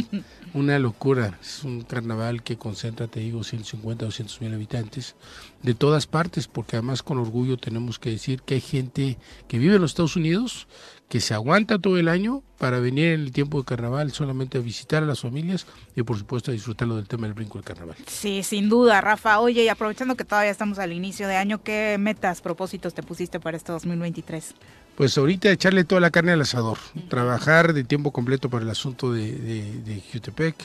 una locura. Es un carnaval que concentra, te digo, 150, 200 mil habitantes de todas partes, porque además con orgullo tenemos que decir que hay gente que vive en los Estados Unidos, que se aguanta todo el año para venir en el tiempo de carnaval solamente a visitar a las familias y por supuesto a disfrutarlo del tema del brinco del carnaval. Sí, sin duda, Rafa. Oye, y aprovechando que todavía estamos al inicio de año, ¿qué metas, propósitos te pusiste para este 2023? Pues ahorita echarle toda la carne al asador, trabajar de tiempo completo para el asunto de, de, Jutepec,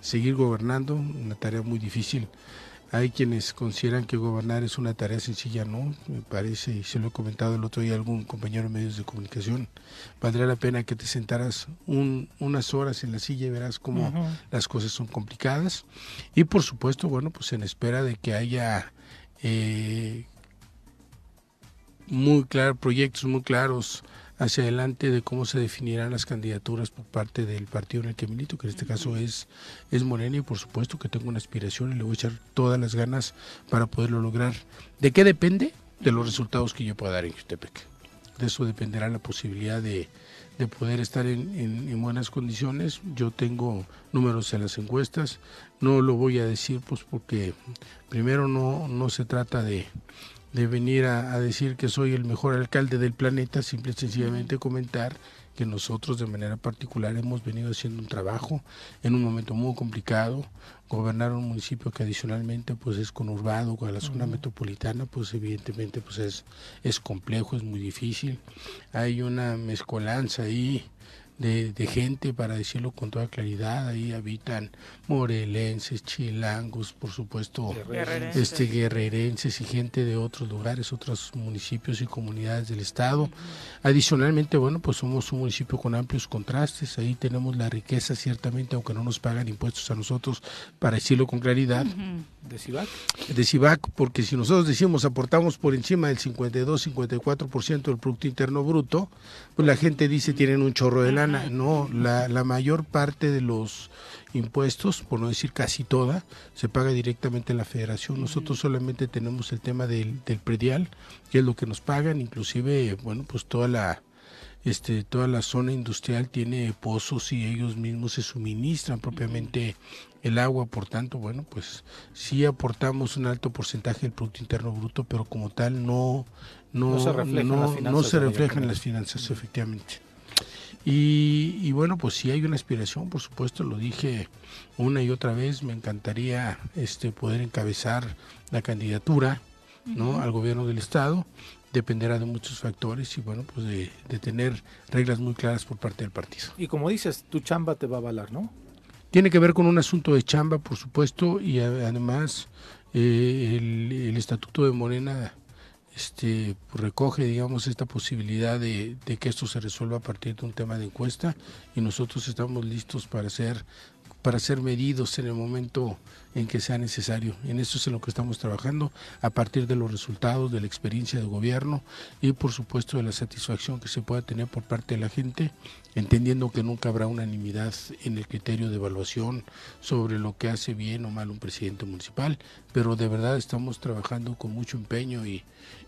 seguir gobernando, una tarea muy difícil hay quienes consideran que gobernar es una tarea sencilla, no, me parece, y se lo he comentado el otro día a algún compañero en medios de comunicación, valdría la pena que te sentaras unas horas en la silla y verás cómo las cosas son complicadas. Y por supuesto, bueno, pues en espera de que haya eh, muy claros, proyectos muy claros hacia adelante de cómo se definirán las candidaturas por parte del partido en el que milito, que en este caso es, es Morena, y por supuesto que tengo una aspiración y le voy a echar todas las ganas para poderlo lograr. ¿De qué depende? De los resultados que yo pueda dar en Jutepec. De eso dependerá la posibilidad de, poder estar en, en, buenas condiciones. Yo tengo números en las encuestas, no lo voy a decir pues porque primero no, no se trata de, de venir a, decir que soy el mejor alcalde del planeta, simple y sencillamente comentar que nosotros de manera particular hemos venido haciendo un trabajo en un momento muy complicado, gobernar un municipio que adicionalmente pues es conurbado con la zona metropolitana, pues evidentemente pues es, es complejo, es muy difícil, hay una mezcolanza ahí de, de, gente, para decirlo con toda claridad. Ahí habitan morelenses, chilangos, por supuesto, guerrerenses. este guerrerenses y gente de otros lugares, otros municipios y comunidades del estado. Adicionalmente, bueno, pues somos un municipio con amplios contrastes. Ahí tenemos la riqueza, ciertamente, aunque no nos pagan impuestos a nosotros, para decirlo con claridad. ¿De CIVAC? De CIVAC, porque si nosotros decimos aportamos por encima del 52-54% del Producto Interno Bruto, pues la gente dice tienen un chorro de lana. No, la, la mayor parte de los impuestos, por no decir casi toda, se paga directamente en la federación. Nosotros solamente tenemos el tema del, del predial, que es lo que nos pagan, inclusive, bueno, pues toda la este, toda la zona industrial tiene pozos y ellos mismos se suministran propiamente el agua, por tanto, bueno, pues sí aportamos un alto porcentaje del Producto Interno Bruto, pero como tal no, no, no se refleja, en, las finanzas, no se refleja en las finanzas, efectivamente. Y, y, bueno, pues si hay una aspiración, por supuesto, lo dije una y otra vez, me encantaría este, poder encabezar la candidatura ¿no? al gobierno del Estado dependerá de muchos factores y bueno, pues de, tener reglas muy claras por parte del partido. Y como dices, tu chamba te va a avalar, ¿no? Tiene que ver con un asunto de chamba, por supuesto, y además eh, el, estatuto de Morena este, recoge, digamos, esta posibilidad de, de, que esto se resuelva a partir de un tema de encuesta y nosotros estamos listos para ser para ser medidos en el momento en que sea necesario. En eso es en lo que estamos trabajando a partir de los resultados de la experiencia de gobierno y por supuesto de la satisfacción que se pueda tener por parte de la gente, entendiendo que nunca habrá unanimidad en el criterio de evaluación sobre lo que hace bien o mal un presidente municipal, pero de verdad estamos trabajando con mucho empeño y,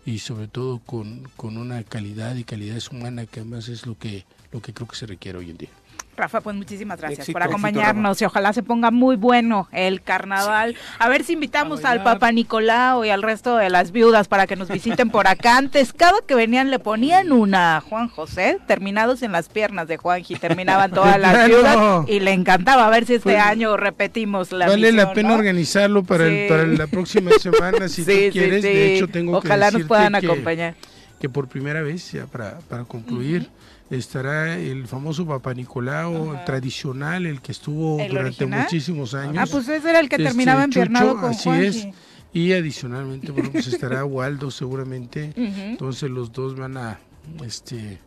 y sobre todo con, con una calidad y calidad humana que además es lo que, lo que creo que se requiere hoy en día. Rafa, pues muchísimas gracias por acompañarnos y ojalá se ponga muy bueno el carnaval. A ver si invitamos al Papa Nicolau y al resto de las viudas para que nos visiten por acá. Antes, cada que venían le ponían una Juan José, terminados en las piernas de Juanji, terminaban todas las viudas y le encantaba. A ver si este pues, año repetimos la Vale la pena organizarlo para, la próxima semana si tú quieres. De hecho, tengo ojalá nos puedan acompañar. Que por primera vez, ya para, para concluir estará el famoso Papa Nicolau tradicional, el que estuvo durante muchísimos años. Ah, pues ese era el que este, terminaba empiernado con Así es. Y adicionalmente, bueno, pues estará Waldo seguramente. Entonces los dos van a este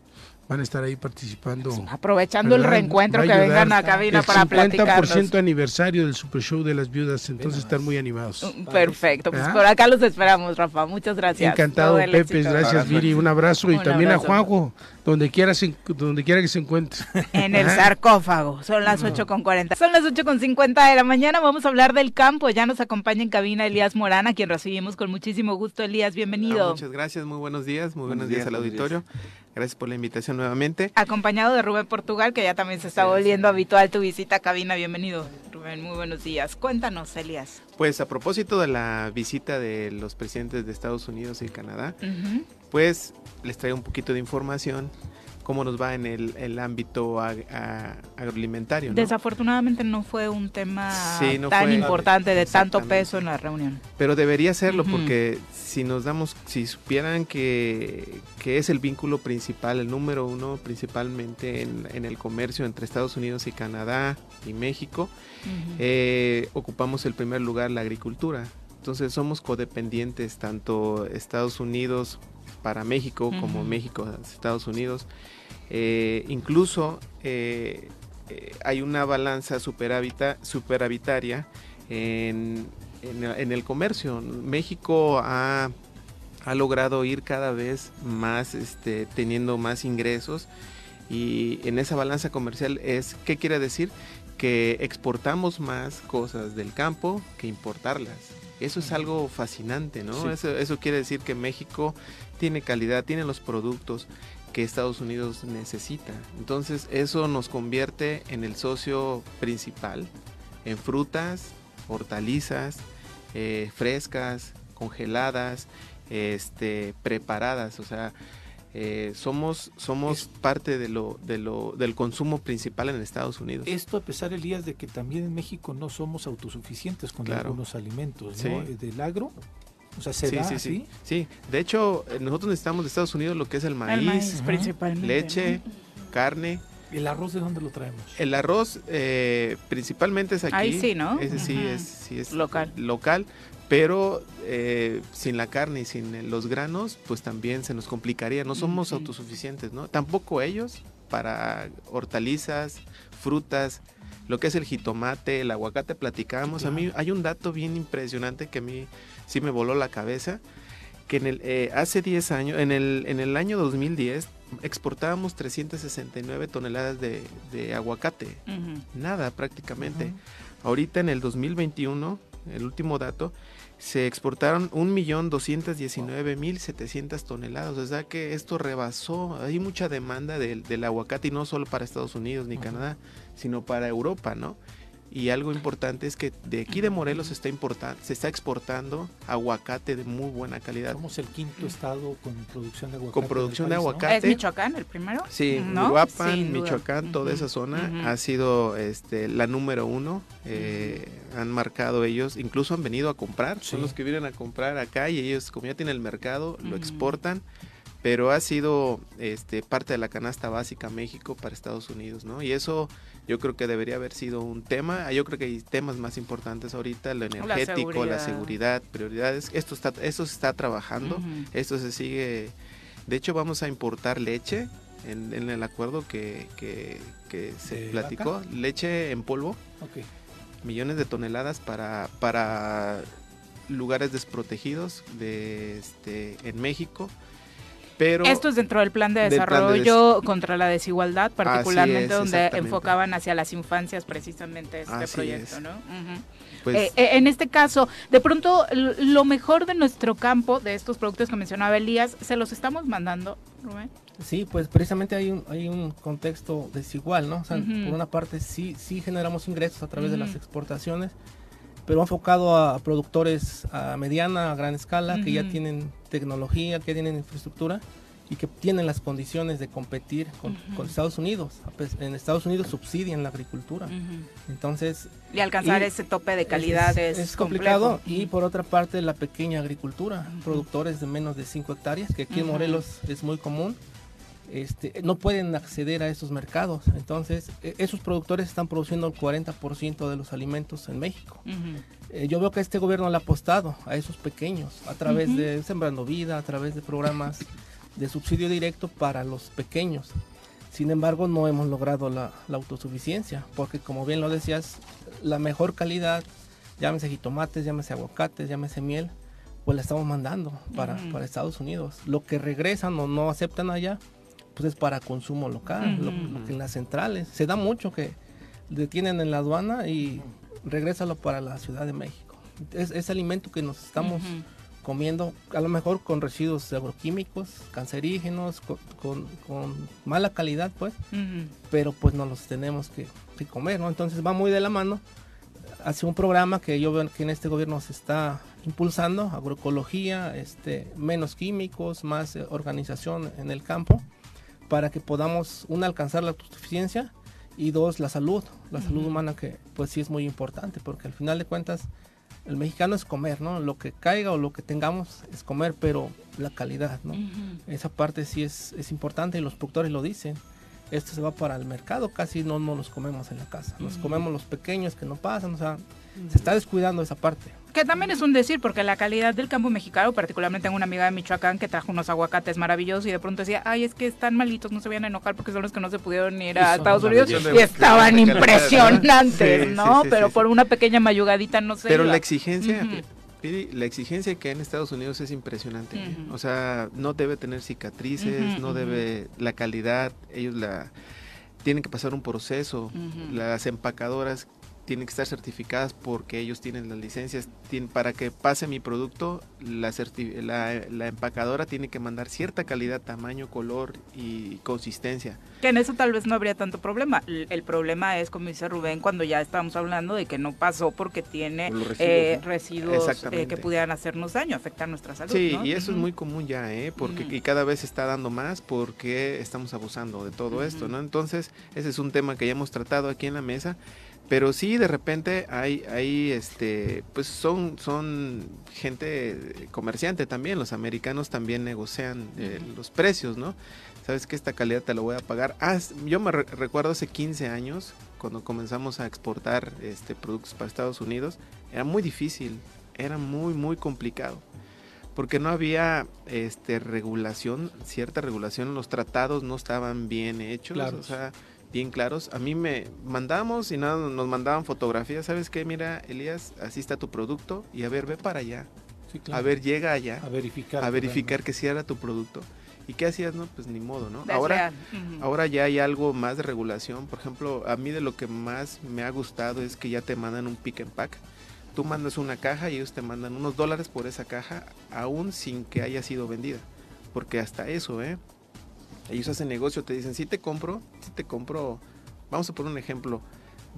van a estar ahí participando. Aprovechando el reencuentro que vengan a cabina para platicar. El 50% aniversario del Super Show de las Viudas, entonces están muy animados. Mm, perfecto, pues ¿Ah? por acá los esperamos, Rafa. Muchas gracias. Encantado, Pepe. Gracias, Viri. Un abrazo y también a Juanjo, donde quiera, donde quiera que se encuentre. En el ¿Ah? sarcófago. Son las 8 con 40. Son las 8 con 50 de la mañana. Vamos a hablar del campo. Ya nos acompaña en cabina Elías Morana, quien recibimos con muchísimo gusto. Elías, bienvenido. muchas gracias. Muy buenos días. Muy buenos, días, al auditorio. Gracias por la invitación nuevamente. Acompañado de Rubén Portugal, que ya también se está volviendo habitual tu visita a cabina. Bienvenido, Rubén. Muy buenos días. Cuéntanos, Elías. Pues a propósito de la visita de los presidentes de Estados Unidos y Canadá, pues les traigo un poquito de información cómo nos va en el, ámbito agroalimentario. Desafortunadamente no fue un tema tan importante, de tanto peso en la reunión. Pero debería serlo, porque si nos damos, si supieran que, es el vínculo principal, el número uno principalmente en, el comercio entre Estados Unidos y Canadá y México, eh, ocupamos el primer lugar la agricultura. Entonces somos codependientes, tanto Estados Unidos para México como México Estados Unidos. Eh, incluso eh, eh, hay una balanza superavitaria en, en, el comercio. México ha, ha, logrado ir cada vez más este, teniendo más ingresos y en esa balanza comercial es, ¿qué quiere decir? Que exportamos más cosas del campo que importarlas. Eso es algo fascinante, ¿no? Eso, eso quiere decir que México tiene calidad, tiene los productos, que Estados Unidos necesita. Entonces eso nos convierte en el socio principal en frutas, hortalizas, eh, frescas, congeladas, este, preparadas. O sea, eh, somos, somos parte de lo, de lo, del consumo principal en Estados Unidos. Esto a pesar, Elías, de que también en México no somos autosuficientes con algunos alimentos, ¿no? Del agro o sea, se sí, sí, sí, sí. de hecho, eh, nosotros necesitamos de Estados Unidos lo que es el maíz, leche, carne. ¿El arroz de dónde lo traemos? El arroz eh, principalmente es aquí. Ahí sí, ¿no? Ese sí es, sí es local. local pero eh, sin la carne y sin los granos, pues también se nos complicaría. No somos autosuficientes, ¿no? Tampoco ellos para hortalizas, frutas, lo que es el jitomate, el aguacate, platicábamos. A mí hay un dato bien impresionante que a mí sí me voló la cabeza, que en el, eh, hace 10 años, en el, en el año 2010, exportábamos 369 toneladas de, aguacate. Nada prácticamente. Ahorita en el 2021, el último dato, se exportaron 1.219.700 toneladas. O sea que esto rebasó. Hay mucha demanda del, del aguacate y no solo para Estados Unidos ni Canadá, sino para Europa, ¿no? Y algo importante es que de aquí de Morelos se está, importando, se está exportando aguacate de muy buena calidad. Somos el quinto estado con producción de aguacate. Con producción de aguacate. ¿Es Michoacán el primero? Sí, Guapan, Michoacán, toda esa zona ha sido este, la número uno. Eh, han marcado ellos, incluso han venido a comprar, son los que vienen a comprar acá y ellos como ya tienen el mercado, lo exportan pero ha sido este, parte de la canasta básica México para Estados Unidos, ¿no? Y eso yo creo que debería haber sido un tema. Yo creo que hay temas más importantes ahorita, lo energético, la seguridad, prioridades. Esto está, esto se está trabajando, esto se sigue. De hecho, vamos a importar leche en, el acuerdo que, que, se platicó, leche en polvo. Millones de toneladas para, para lugares desprotegidos de, este, en México esto es dentro del plan de desarrollo contra la desigualdad, particularmente donde enfocaban hacia las infancias precisamente este proyecto, ¿no? Pues eh, eh, en este caso, de pronto, lo mejor de nuestro campo, de estos productos que mencionaba Elías, ¿se los estamos mandando, Rubén? Sí, pues precisamente hay un, hay un contexto desigual, ¿no? O sea, por una parte sí, sí generamos ingresos a través de las exportaciones, pero enfocado a productores a mediana, a gran escala, que ya tienen tecnología, que tienen infraestructura y que tienen las condiciones de competir con, Estados Unidos. En Estados Unidos subsidian la agricultura. Entonces... Y alcanzar ese tope de calidad es, complicado. Y por otra parte, la pequeña agricultura, productores de menos de 5 hectáreas, que aquí en Morelos es muy común, este, no pueden acceder a esos mercados. Entonces, e, esos productores están produciendo el 40% de los alimentos en México. Eh, yo veo que este gobierno le ha apostado a esos pequeños a través de Sembrando Vida, a través de programas de subsidio directo para los pequeños. Sin embargo, no hemos logrado la, autosuficiencia, porque como bien lo decías, la mejor calidad, llámese jitomates, llámese aguacates, llámese miel, pues la estamos mandando para, para Estados Unidos. Lo que regresan o no aceptan allá, pues es para consumo local, lo, que en las centrales. Se da mucho que detienen en la aduana y regrésalo para la Ciudad de México. Es, es alimento que nos estamos comiendo a lo mejor con residuos agroquímicos, cancerígenos, con, mala calidad, pues, pero pues no los tenemos que, comer, ¿no? Entonces va muy de la mano hacia un programa que yo veo que en este gobierno se está impulsando, agroecología, este, menos químicos, más eh, organización en el campo, para que podamos, una, alcanzar la autosuficiencia y dos, la salud, la salud humana que pues sí es muy importante, porque al final de cuentas el mexicano es comer, ¿no? Lo que caiga o lo que tengamos es comer, pero la calidad, ¿no? Esa parte sí es, es importante y los productores lo dicen. Esto se va para el mercado, casi no nos los comemos en la casa. Nos comemos los pequeños que no pasan, o sea, se está descuidando esa parte. Que también es un decir, porque la calidad del campo mexicano, particularmente tengo una amiga de Michoacán que trajo unos aguacates maravillosos y de pronto decía, ay, es que están malitos, no se vayan a enojar porque son los que no se pudieron ir a Estados Unidos y estaban impresionantes, ¿no? Pero por una pequeña mayugadita no sé. Pero la exigencia, la exigencia que hay en Estados Unidos es impresionante. ¿eh? O sea, no debe tener cicatrices, no debe, la calidad, ellos la tienen que pasar un proceso. Las empacadoras tienen que estar certificadas porque ellos tienen las licencias. para que pase mi producto, la, la, empacadora tiene que mandar cierta calidad, tamaño, color y consistencia. Que en eso tal vez no habría tanto problema. El, problema es, como dice Rubén, cuando ya estamos hablando de que no pasó porque tiene residuos, eh, eh, que pudieran hacernos daño, afectar nuestra salud. Sí, y eso es muy común ya, ¿eh? porque y cada vez se está dando más porque estamos abusando de todo esto. ¿no? Entonces, ese es un tema que ya hemos tratado aquí en la mesa pero sí, de repente hay, hay este, pues son, son gente comerciante también, los americanos también negocian eh, los precios, ¿no? Sabes que esta calidad te la voy a pagar. Ah, yo me recuerdo hace 15 años, cuando comenzamos a exportar este, productos para Estados Unidos, era muy difícil, era muy, muy complicado. Porque no había este, regulación, cierta regulación, los tratados no estaban bien hechos. O sea, bien claros. A mí me mandamos y nada, nos mandaban fotografías. ¿Sabes qué? Mira, Elías, así está tu producto y a ver, ve para allá. A ver, llega allá. A verificar. A verificar que sí era tu producto. ¿Y qué hacías? No, pues ni modo, ¿no? Ahora, ahora ya hay algo más de regulación. Por ejemplo, a mí de lo que más me ha gustado es que ya te mandan un pick and pack. Tú mandas una caja y ellos te mandan unos dólares por esa caja, aún sin que haya sido vendida. Porque hasta eso, ¿eh? Ellos hacen negocio, te dicen, si te compro, si te compro, vamos a poner un ejemplo,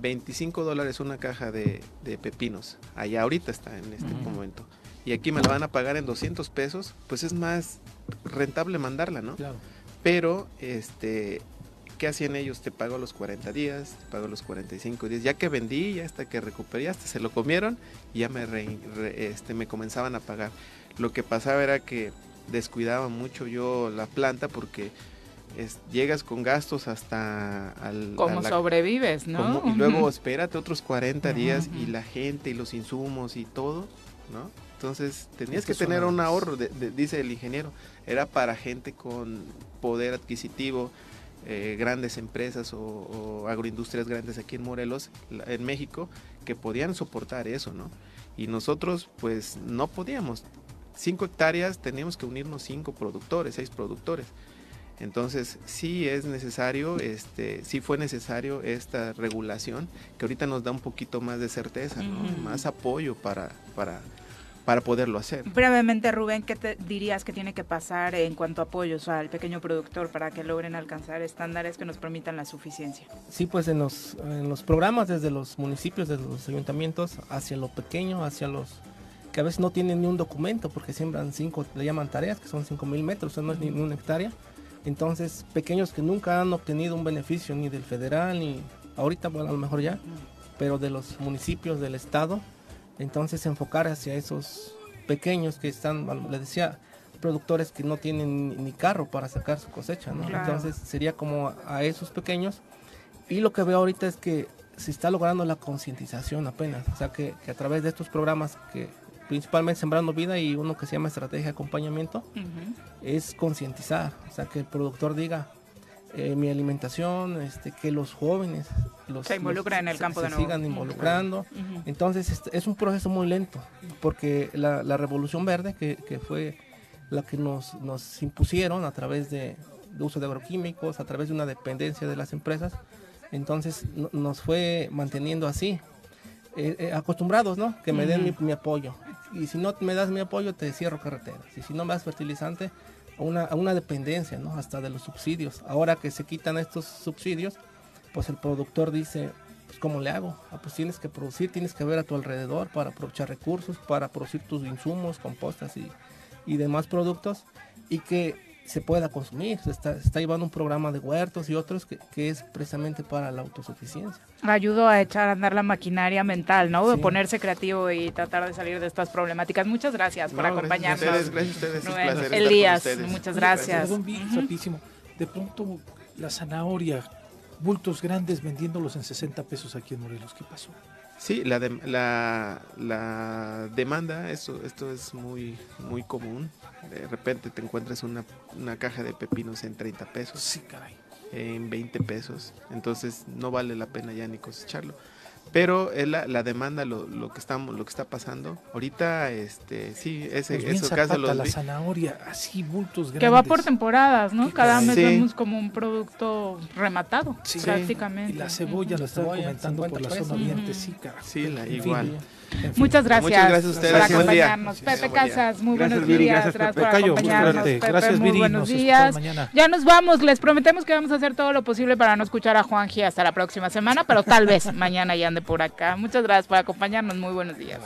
25 dólares una caja de, pepinos, allá ahorita está en este momento, y aquí me la van a pagar en 200 pesos, pues es más rentable mandarla, ¿no? Claro. Pero, este, ¿qué hacían ellos? Te pago los 40 días, te pago los 45 días, ya que vendí, ya hasta que recuperé, hasta se lo comieron, y ya me, este, me comenzaban a pagar. Lo que pasaba era que descuidaba mucho yo la planta porque llegas con gastos hasta al... ¿Cómo sobrevives, no? y luego espérate otros 40 días y la gente y los insumos y todo, ¿no? Entonces tenías que tener un ahorro, dice el ingeniero, era para gente con poder adquisitivo, eh, grandes empresas o, agroindustrias grandes aquí en Morelos, en México, que podían soportar eso, ¿no? Y nosotros pues no podíamos. Cinco hectáreas teníamos que unirnos cinco productores, seis productores. Entonces, sí es necesario, este, sí fue necesario esta regulación que ahorita nos da un poquito más de certeza, más apoyo para, para, para poderlo hacer. Brevemente, Rubén, ¿qué te dirías que tiene que pasar en cuanto a apoyos al pequeño productor para que logren alcanzar estándares que nos permitan la suficiencia? Sí, pues en los, en los programas desde los municipios, desde los ayuntamientos, hacia lo pequeño, hacia los que a veces no tienen ni un documento porque siembran cinco, le llaman tareas, que son cinco mil metros, o sea, no es ni una hectárea. Entonces, pequeños que nunca han obtenido un beneficio ni del federal, ni ahorita, bueno, a lo mejor ya, pero de los municipios, del estado, entonces enfocar hacia esos pequeños que están, le decía, productores que no tienen ni carro para sacar su cosecha, ¿no? Entonces sería como a esos pequeños. Y lo que veo ahorita es que se está logrando la concientización apenas, o sea que, a través de estos programas que principalmente Sembrando Vida y uno que se llama Estrategia de Acompañamiento, es concientizar, o sea que el productor diga, eh, mi alimentación, este, que los jóvenes los, se involucran en el campo de nuevo. sigan involucrando. Entonces es un proceso muy lento, porque la, revolución verde, que, que, fue la que nos, nos impusieron a través de, uso de agroquímicos, a través de una dependencia de las empresas, entonces nos fue manteniendo así, eh, eh, acostumbrados, ¿no? Que me den mi, mi, apoyo. Y si no me das mi apoyo, te cierro carreteras. Y si no me das fertilizante, a una, a una dependencia, ¿no? Hasta de los subsidios. Ahora que se quitan estos subsidios, pues el productor dice, pues ¿cómo le hago? Ah, pues tienes que producir, tienes que ver a tu alrededor para aprovechar recursos, para producir tus insumos, compostas y, y demás productos y que se pueda consumir. Se está, está llevando un programa de huertos y otros que, que, es precisamente para la autosuficiencia. Ayudo a echar a andar la maquinaria mental, ¿no? De ponerse creativo y tratar de salir de estas problemáticas. Muchas gracias por acompañarnos. Gracias a ustedes, gracias Elías, muchas gracias. rapidísimo. De pronto la zanahoria, bultos grandes vendiéndolos en 60 pesos aquí en Morelos. ¿Qué pasó? Sí, la, la, la demanda, esto, esto es muy, muy común de repente te encuentras una, una caja de pepinos en 30 pesos. Sí, caray. En 20 pesos. Entonces no vale la pena ya ni cosecharlo. Pero es la, la demanda lo, lo, que estamos lo que está pasando. Ahorita este sí ese pues eso caso la zanahoria así bultos grandes que va por temporadas no cada mes vemos como un producto rematado prácticamente. Y la cebolla la están comentando por la zona oriente sí cara. sí la, igual Muchas gracias, Muchas gracias a ustedes. por acompañarnos. Pepe Casas, muy buenos días. Gracias, por acompañarnos. Pepe, gracias, muy buenos días. Ya nos vamos. Les prometemos que vamos a hacer todo lo posible para no escuchar a Juanji hasta la próxima semana, pero tal vez mañana ya ande por acá. Muchas gracias por acompañarnos. Muy buenos días.